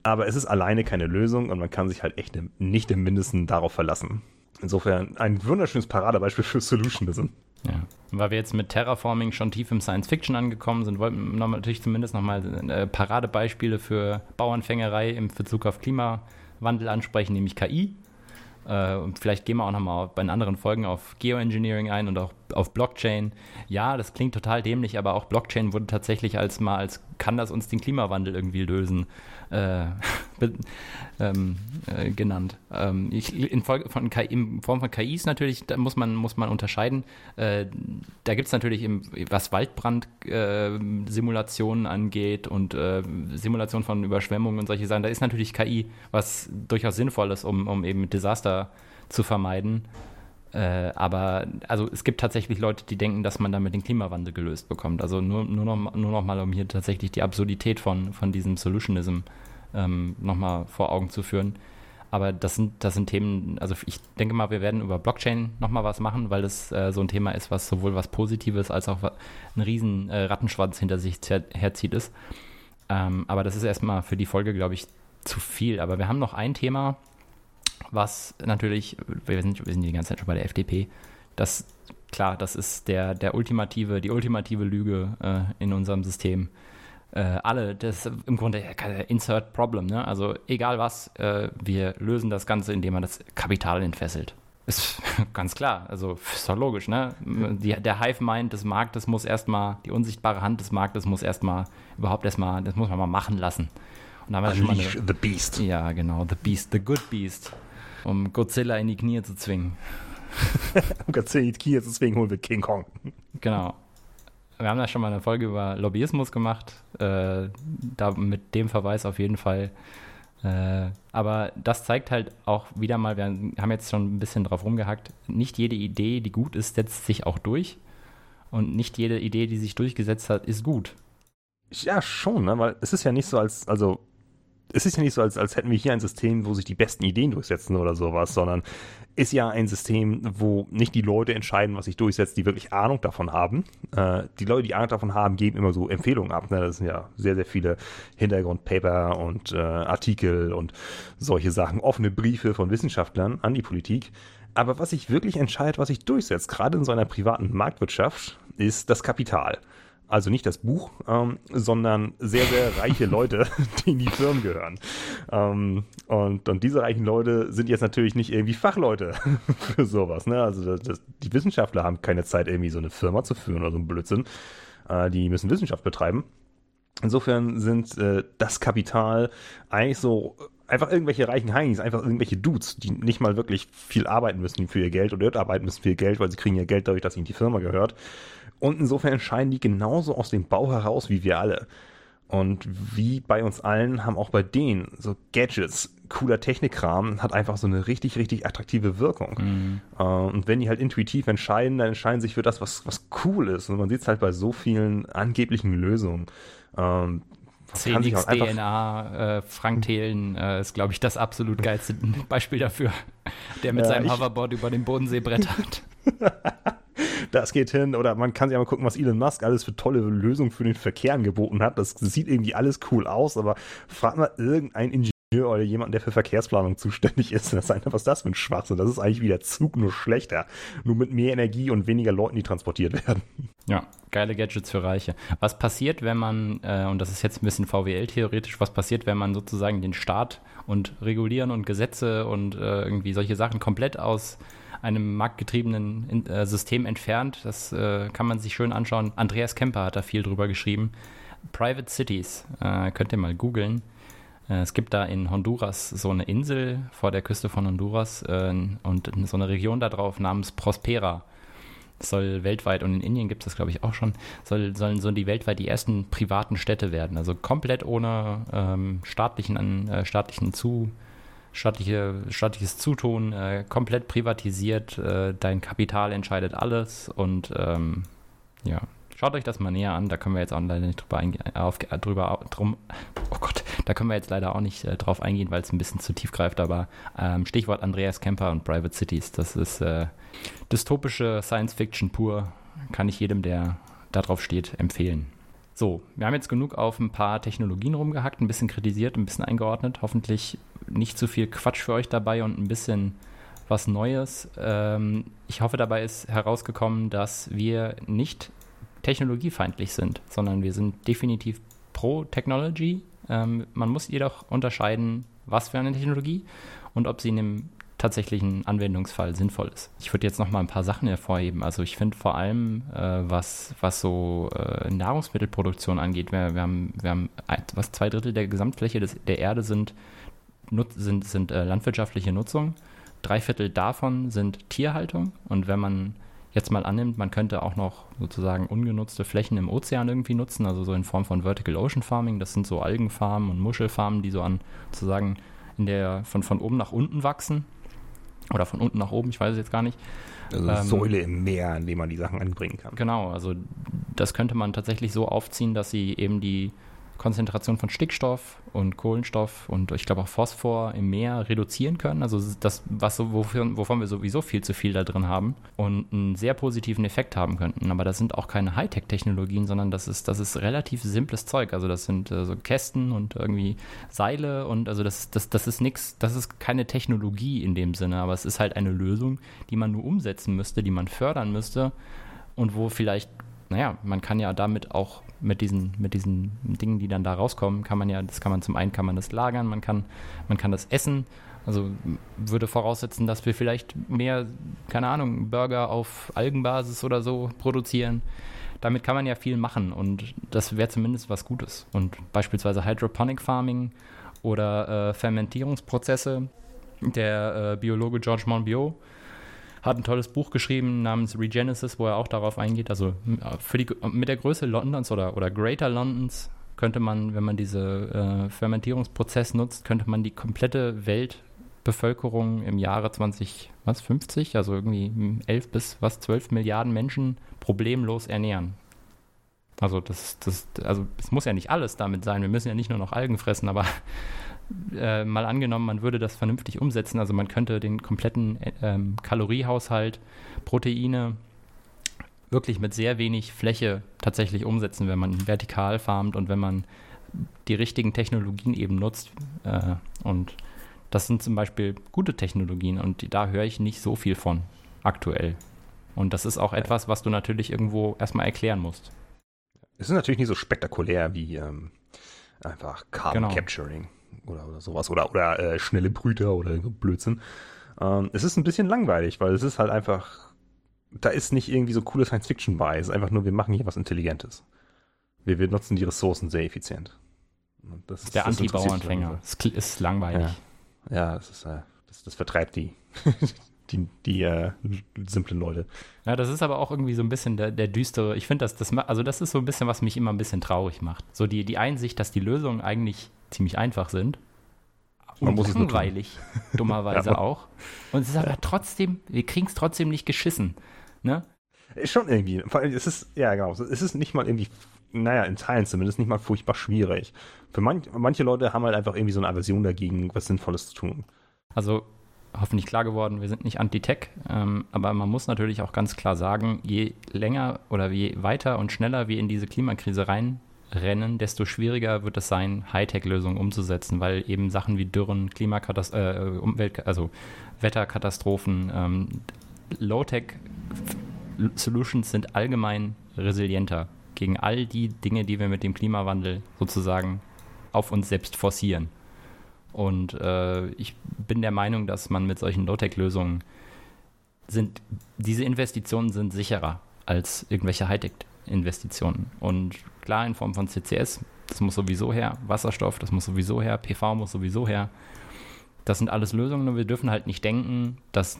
Aber es ist alleine keine Lösung und man kann sich halt echt nicht im Mindesten darauf verlassen. Insofern ein wunderschönes Paradebeispiel für Solutionism. Ja. Weil wir jetzt mit Terraforming schon tief im Science Fiction angekommen sind, wollten wir natürlich zumindest nochmal äh, Paradebeispiele für Bauernfängerei im Bezug auf Klimawandel ansprechen, nämlich KI. Äh, und vielleicht gehen wir auch nochmal bei anderen Folgen auf Geoengineering ein und auch auf Blockchain. Ja, das klingt total dämlich, aber auch Blockchain wurde tatsächlich als mal als kann das uns den Klimawandel irgendwie lösen äh, ähm, äh, genannt. Ähm, ich, in, von KI, in Form von KIs natürlich, da muss man, muss man unterscheiden. Äh, da gibt es natürlich, im, was Waldbrand-Simulationen äh, angeht und äh, Simulationen von Überschwemmungen und solche Sachen, da ist natürlich KI was durchaus sinnvoll ist, um, um eben Desaster zu vermeiden. Äh, aber also es gibt tatsächlich Leute, die denken, dass man damit den Klimawandel gelöst bekommt. Also nur, nur, noch, nur noch mal, um hier tatsächlich die Absurdität von, von diesem Solutionism ähm, nochmal vor Augen zu führen. Aber das sind, das sind Themen, also ich denke mal, wir werden über Blockchain nochmal was machen, weil das äh, so ein Thema ist, was sowohl was Positives als auch einen riesen äh, Rattenschwanz hinter sich herzieht ist. Ähm, aber das ist erstmal für die Folge, glaube ich, zu viel. Aber wir haben noch ein Thema, was natürlich, wir sind, wir sind die ganze Zeit schon bei der FDP, das, klar, das ist der, der ultimative, die ultimative Lüge äh, in unserem System. Äh, alle, das ist im Grunde Insert Problem, ne? Also egal was, äh, wir lösen das Ganze, indem man das Kapital entfesselt. Ist ganz klar, also ist doch logisch, ne? Die, der Hive-Mind des Marktes muss erstmal, die unsichtbare Hand des Marktes muss erstmal, überhaupt erstmal, das muss man mal machen lassen. Und da haben wir schon mal eine, the Beast. Ja, genau, the Beast, the good Beast. Um Godzilla in die Knie zu zwingen. um Godzilla in die Knie zu zwingen, holen wir King Kong. Genau. Wir haben da schon mal eine Folge über Lobbyismus gemacht. Äh, da mit dem Verweis auf jeden Fall äh, aber das zeigt halt auch wieder mal, wir haben jetzt schon ein bisschen drauf rumgehackt, nicht jede Idee, die gut ist, setzt sich auch durch. Und nicht jede Idee, die sich durchgesetzt hat, ist gut. Ja, schon, ne? weil es ist ja nicht so, als, also es ist ja nicht so, als, als hätten wir hier ein System, wo sich die besten Ideen durchsetzen oder sowas, sondern ist ja ein System, wo nicht die Leute entscheiden, was sich durchsetzt, die wirklich Ahnung davon haben. Äh, die Leute, die Ahnung davon haben, geben immer so Empfehlungen ab. Ne? Das sind ja sehr, sehr viele Hintergrundpaper und äh, Artikel und solche Sachen, offene Briefe von Wissenschaftlern an die Politik. Aber was sich wirklich entscheidet, was sich durchsetzt, gerade in so einer privaten Marktwirtschaft, ist das Kapital also nicht das Buch, ähm, sondern sehr, sehr reiche Leute, die in die Firmen gehören. Ähm, und, und diese reichen Leute sind jetzt natürlich nicht irgendwie Fachleute für sowas. Ne? Also das, die Wissenschaftler haben keine Zeit, irgendwie so eine Firma zu führen oder so ein Blödsinn. Äh, die müssen Wissenschaft betreiben. Insofern sind äh, das Kapital eigentlich so einfach irgendwelche reichen Heinis, einfach irgendwelche Dudes, die nicht mal wirklich viel arbeiten müssen für ihr Geld oder arbeiten müssen für ihr Geld, weil sie kriegen ihr Geld dadurch, dass ihnen die Firma gehört. Und insofern scheinen die genauso aus dem Bau heraus wie wir alle. Und wie bei uns allen haben auch bei denen so Gadgets, cooler Technikkram, hat einfach so eine richtig, richtig attraktive Wirkung. Mhm. Äh, und wenn die halt intuitiv entscheiden, dann entscheiden sich für das, was, was cool ist. Und man sieht es halt bei so vielen angeblichen Lösungen. Ähm, 10x DNA, äh, Frank Thelen äh, ist, glaube ich, das absolut geilste Beispiel dafür, der mit ja, seinem Hoverboard über den Bodensee brettert. das geht hin. Oder man kann sich mal gucken, was Elon Musk alles für tolle Lösungen für den Verkehr angeboten hat. Das, sieht irgendwie alles cool aus, aber frag mal irgendein Ingenieur oder jemand, der für Verkehrsplanung zuständig ist. Das ist einfach, was das für ein Schwachsinn? Das ist eigentlich wie der Zug, nur schlechter. Nur mit mehr Energie und weniger Leuten, die transportiert werden. Ja, geile Gadgets für Reiche. Was passiert, wenn man, äh, und das ist jetzt ein bisschen VWL-theoretisch, was passiert, wenn man sozusagen den Staat und Regulieren und Gesetze und äh, irgendwie solche Sachen komplett aus einem marktgetriebenen äh, System entfernt. Das äh, kann man sich schön anschauen. Andreas Kemper hat da viel drüber geschrieben. Private Cities, äh, könnt ihr mal googeln. Es gibt da in Honduras so eine Insel vor der Küste von Honduras und so eine Region da drauf namens Prospera soll weltweit, und in Indien gibt es das, glaube ich, auch schon, soll, sollen so die weltweit die ersten privaten Städte werden. Also komplett ohne ähm, staatlichen, äh, staatlichen Zu, staatliche, staatliches Zutun, äh, komplett privatisiert, äh, dein Kapital entscheidet alles und ähm, ja, schaut euch das mal näher an, da können wir jetzt auch leider nicht drüber eingehen, drüber, drum, oh Gott, da können wir jetzt leider auch nicht äh, drauf eingehen, weil es ein bisschen zu tief greift, aber ähm, Stichwort Andreas Kemper und Private Cities, das ist äh, dystopische Science Fiction pur, kann ich jedem, der da drauf steht, empfehlen. So, wir haben jetzt genug auf ein paar Technologien rumgehackt, ein bisschen kritisiert, ein bisschen eingeordnet. Hoffentlich nicht zu viel Quatsch für euch dabei und ein bisschen was Neues. Ähm, ich hoffe, dabei ist herausgekommen, dass wir nicht technologiefeindlich sind, sondern wir sind definitiv pro Technology. Ähm, man muss jedoch unterscheiden, was für eine Technologie und ob sie in einem tatsächlichen Anwendungsfall sinnvoll ist. Ich würde jetzt noch mal ein paar Sachen hervorheben. Also ich finde vor allem, äh, was, was so äh, Nahrungsmittelproduktion angeht, wir, wir, haben, wir haben was zwei Drittel der Gesamtfläche des, der Erde sind, nut, sind, sind äh, landwirtschaftliche Nutzung. Drei Viertel davon sind Tierhaltung. Und wenn man jetzt mal annimmt, man könnte auch noch sozusagen ungenutzte Flächen im Ozean irgendwie nutzen, also so in Form von Vertical Ocean Farming, das sind so Algenfarmen und Muschelfarmen, die so an sozusagen in der von, von oben nach unten wachsen oder von unten nach oben, ich weiß es jetzt gar nicht. Also eine ähm, Säule im Meer, in dem man die Sachen anbringen kann. Genau, also das könnte man tatsächlich so aufziehen, dass sie eben die Konzentration von Stickstoff und Kohlenstoff und ich glaube auch Phosphor im Meer reduzieren können. Also das, was wofür, wovon wir sowieso viel zu viel da drin haben und einen sehr positiven Effekt haben könnten. Aber das sind auch keine Hightech-Technologien, sondern das ist, das ist relativ simples Zeug. Also das sind äh, so Kästen und irgendwie Seile und also das, das, das ist nichts, das ist keine Technologie in dem Sinne, aber es ist halt eine Lösung, die man nur umsetzen müsste, die man fördern müsste und wo vielleicht naja, man kann ja damit auch mit diesen, mit diesen Dingen, die dann da rauskommen, kann man ja, das kann man zum einen kann man das lagern, man kann, man kann das essen. Also würde voraussetzen, dass wir vielleicht mehr, keine Ahnung, Burger auf Algenbasis oder so produzieren. Damit kann man ja viel machen und das wäre zumindest was Gutes. Und beispielsweise Hydroponic Farming oder äh, Fermentierungsprozesse. Der äh, Biologe George Monbiot hat ein tolles Buch geschrieben namens Regenesis, wo er auch darauf eingeht. Also für die, mit der Größe Londons oder, oder Greater Londons könnte man, wenn man diese äh, Fermentierungsprozess nutzt, könnte man die komplette Weltbevölkerung im Jahre 2050, also irgendwie 11 bis was 12 Milliarden Menschen problemlos ernähren. Also das, das, also es muss ja nicht alles damit sein. Wir müssen ja nicht nur noch Algen fressen, aber äh, mal angenommen, man würde das vernünftig umsetzen, also man könnte den kompletten ähm, Kaloriehaushalt, Proteine wirklich mit sehr wenig Fläche tatsächlich umsetzen, wenn man vertikal farmt und wenn man die richtigen Technologien eben nutzt. Äh, und das sind zum Beispiel gute Technologien und da höre ich nicht so viel von aktuell. Und das ist auch etwas, was du natürlich irgendwo erstmal erklären musst. Es ist natürlich nicht so spektakulär wie ähm, einfach Carbon genau. Capturing oder, oder sowas oder, oder äh, schnelle Brüter oder Blödsinn. Ähm, es ist ein bisschen langweilig, weil es ist halt einfach, da ist nicht irgendwie so coole Science Fiction bei. Es ist einfach nur, wir machen hier was Intelligentes. Wir, wir nutzen die Ressourcen sehr effizient. Das, ist der Anti-Bauernfänger. Es ist langweilig. Ja, ja das, ist, äh, das, das vertreibt die. die, die äh, simplen Leute. Ja, das ist aber auch irgendwie so ein bisschen der, der düstere. Ich finde, das, das, also das ist so ein bisschen, was mich immer ein bisschen traurig macht. So die, die Einsicht, dass die Lösungen eigentlich ziemlich einfach sind. Man muss langweilig, dummerweise ja, auch. Und es ist aber trotzdem, wir kriegen es trotzdem nicht geschissen. Ne? Schon irgendwie. Es ist, ja genau, es ist nicht mal irgendwie, naja, in Teilen zumindest nicht mal furchtbar schwierig. Für manch, manche Leute haben halt einfach irgendwie so eine Aversion dagegen, was Sinnvolles zu tun. Also hoffentlich klar geworden, wir sind nicht anti-Tech, ähm, aber man muss natürlich auch ganz klar sagen, je länger oder je weiter und schneller wir in diese Klimakrise rein rennen, desto schwieriger wird es sein, Hightech-Lösungen umzusetzen, weil eben Sachen wie Dürren, Klimakatastrophen, äh, Umwelt, also Wetterkatastrophen, ähm, Low-Tech-Solutions sind allgemein resilienter gegen all die Dinge, die wir mit dem Klimawandel sozusagen auf uns selbst forcieren. Und äh, ich bin der Meinung, dass man mit solchen Low-Tech-Lösungen sind, diese Investitionen sind sicherer als irgendwelche Hightech-Investitionen. Und klar in Form von CCS, das muss sowieso her, Wasserstoff, das muss sowieso her, PV muss sowieso her. Das sind alles Lösungen und wir dürfen halt nicht denken, dass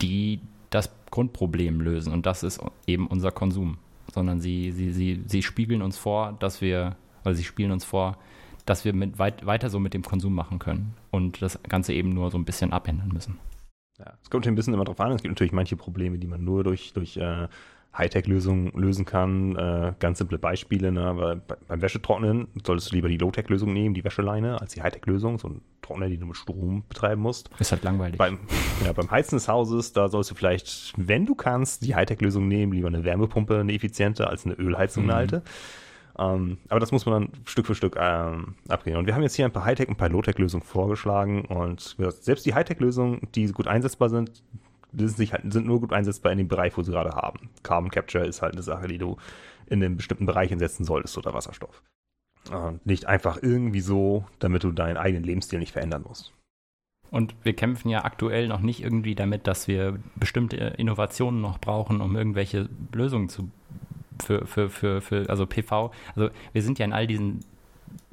die das Grundproblem lösen und das ist eben unser Konsum, sondern sie, sie, sie, sie spiegeln uns vor, dass wir, oder sie spielen uns vor, dass wir mit weit, weiter so mit dem Konsum machen können und das Ganze eben nur so ein bisschen abändern müssen. Ja, es kommt ein bisschen immer drauf an. Es gibt natürlich manche Probleme, die man nur durch, durch äh, Hightech-Lösungen lösen kann. Äh, ganz simple Beispiele, ne? aber beim Wäschetrocknen solltest du lieber die Low-Tech-Lösung nehmen, die Wäscheleine, als die Hightech-Lösung, so ein Trockner, den du mit Strom betreiben musst. Ist halt langweilig. Beim, ja, beim Heizen des Hauses, da sollst du vielleicht, wenn du kannst, die Hightech-Lösung nehmen, lieber eine Wärmepumpe, eine effiziente, als eine Ölheizung, eine mhm. alte. Ähm, aber das muss man dann Stück für Stück ähm, abgehen. Und wir haben jetzt hier ein paar Hightech- und ein paar Low-Tech-Lösungen vorgeschlagen. Und selbst die Hightech-Lösungen, die gut einsetzbar sind, sind, halt, sind nur gut einsetzbar in dem Bereich, wo sie gerade haben. Carbon Capture ist halt eine Sache, die du in einem bestimmten Bereich einsetzen solltest oder Wasserstoff. Und nicht einfach irgendwie so, damit du deinen eigenen Lebensstil nicht verändern musst. Und wir kämpfen ja aktuell noch nicht irgendwie damit, dass wir bestimmte Innovationen noch brauchen, um irgendwelche Lösungen zu für, für, für, für, also PV, also wir sind ja in all diesen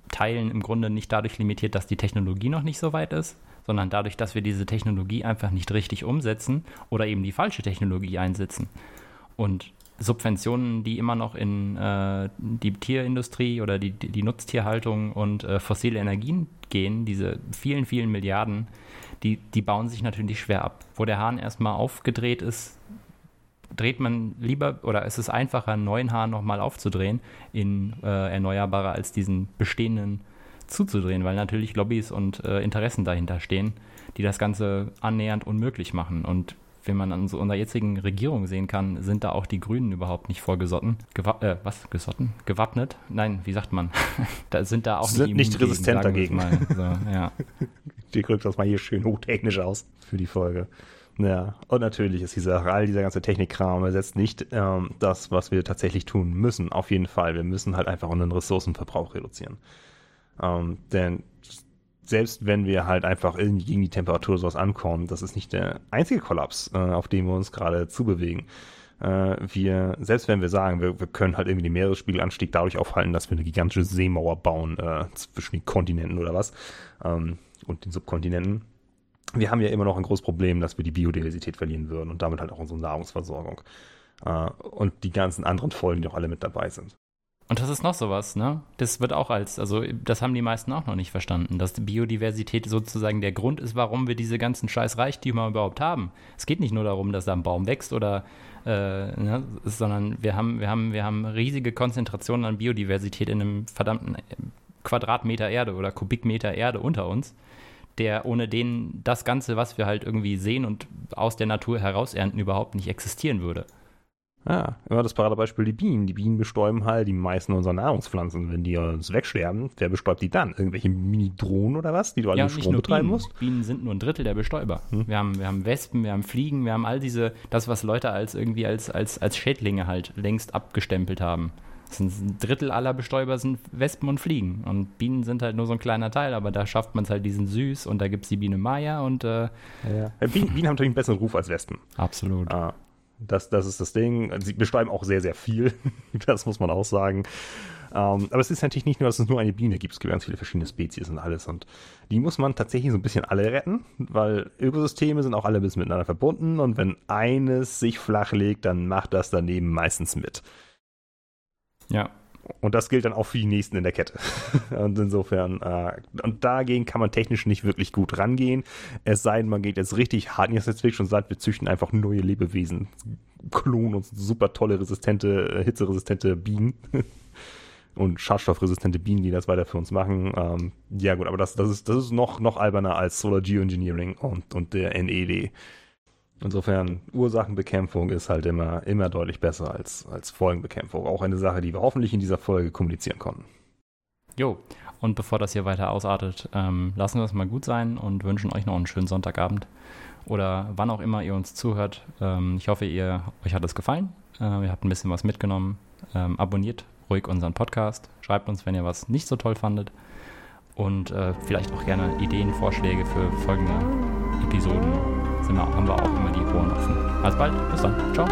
Teilen im Grunde nicht dadurch limitiert, dass die Technologie noch nicht so weit ist, sondern dadurch, dass wir diese Technologie einfach nicht richtig umsetzen oder eben die falsche Technologie einsetzen. Und Subventionen, die immer noch in äh, die Tierindustrie oder die, die Nutztierhaltung und äh, fossile Energien gehen, diese vielen, vielen Milliarden, die, die bauen sich natürlich schwer ab. Wo der Hahn erstmal aufgedreht ist, dreht man lieber oder ist es einfacher, einen neuen Hahn nochmal aufzudrehen in äh, erneuerbare als diesen bestehenden zuzudrehen, weil natürlich Lobbys und äh, Interessen dahinter stehen, die das Ganze annähernd unmöglich machen. Und wenn man an so unserer jetzigen Regierung sehen kann, sind da auch die Grünen überhaupt nicht vorgesotten. Gewa äh, was? Gesotten? Gewappnet? Nein, wie sagt man? da sind da auch sind nicht, nicht resistent dagegen. So, ja. Die drückt das mal hier schön hochtechnisch aus für die Folge. Ja, und natürlich ist diese, all dieser ganze Technikkram ersetzt nicht ähm, das, was wir tatsächlich tun müssen. Auf jeden Fall. Wir müssen halt einfach unseren Ressourcenverbrauch reduzieren. Ähm, denn selbst wenn wir halt einfach irgendwie gegen die Temperatur sowas ankommen, das ist nicht der einzige Kollaps, äh, auf dem wir uns gerade zubewegen. Äh, wir, selbst wenn wir sagen, wir, wir, können halt irgendwie den Meeresspiegelanstieg dadurch aufhalten, dass wir eine gigantische Seemauer bauen äh, zwischen den Kontinenten oder was ähm, und den Subkontinenten, wir haben ja immer noch ein großes Problem, dass wir die Biodiversität verlieren würden und damit halt auch unsere Nahrungsversorgung. Äh, und die ganzen anderen Folgen, die auch alle mit dabei sind. Und das ist noch sowas, ne? Das wird auch als, also das haben die meisten auch noch nicht verstanden, dass Biodiversität sozusagen der Grund ist, warum wir diese ganzen scheiß Reichtümer überhaupt haben. Es geht nicht nur darum, dass da ein Baum wächst oder, äh, ne, sondern wir haben, wir haben, wir haben riesige Konzentrationen an Biodiversität in einem verdammten Quadratmeter Erde oder Kubikmeter Erde unter uns, der ohne den das Ganze, was wir halt irgendwie sehen und aus der Natur heraus ernten, überhaupt nicht existieren würde. Ja, immer das Paradebeispiel die Bienen. Die Bienen bestäuben halt die meisten unserer Nahrungspflanzen. Wenn die uns wegsterben, wer bestäubt die dann? Irgendwelche Mini-Drohnen oder was, die du alle ja, Strom betreiben Bienen. musst? Bienen sind nur ein Drittel der Bestäuber. Hm. Wir, haben, wir haben Wespen, wir haben Fliegen, wir haben all diese, das, was Leute als irgendwie als, als, als Schädlinge halt längst abgestempelt haben. Ein Drittel aller Bestäuber sind Wespen und Fliegen. Und Bienen sind halt nur so ein kleiner Teil, aber da schafft man es halt diesen süß und da gibt es die Biene Maya und äh, ja, ja. Bienen, Bienen, haben natürlich einen besseren Ruf als Wespen. Absolut. Ah, das, das ist das Ding. Sie beschreiben auch sehr, sehr viel. das muss man auch sagen. Ähm, aber es ist natürlich nicht nur, dass es nur eine Biene gibt. Es gibt ganz viele verschiedene Spezies und alles. Und die muss man tatsächlich so ein bisschen alle retten, weil Ökosysteme sind auch alle ein bisschen miteinander verbunden. Und wenn eines sich flach legt, dann macht das daneben meistens mit. Ja, und das gilt dann auch für die nächsten in der Kette. und insofern, äh, und dagegen kann man technisch nicht wirklich gut rangehen. Es sei denn, man geht jetzt richtig hart in das Netzwerk und sagt, wir züchten einfach neue Lebewesen, klonen uns super tolle, resistente, äh, hitzeresistente Bienen. und schadstoffresistente Bienen, die das weiter für uns machen. Ähm, ja gut, aber das, das, ist, das ist noch, noch alberner als Solar Geoengineering und, und der NED. Insofern, Ursachenbekämpfung ist halt immer, immer deutlich besser als, als Folgenbekämpfung. Auch eine Sache, die wir hoffentlich in dieser Folge kommunizieren konnten. Jo, und bevor das hier weiter ausartet, ähm, lassen wir es mal gut sein und wünschen euch noch einen schönen Sonntagabend oder wann auch immer ihr uns zuhört. Ähm, ich hoffe, ihr, euch hat es gefallen. Äh, ihr habt ein bisschen was mitgenommen. Ähm, abonniert ruhig unseren Podcast. Schreibt uns, wenn ihr was nicht so toll fandet. Und äh, vielleicht auch gerne Ideen, Vorschläge für folgende Episoden sind haben wir auch immer die Ohren offen. Also bald, bis dann. Ciao.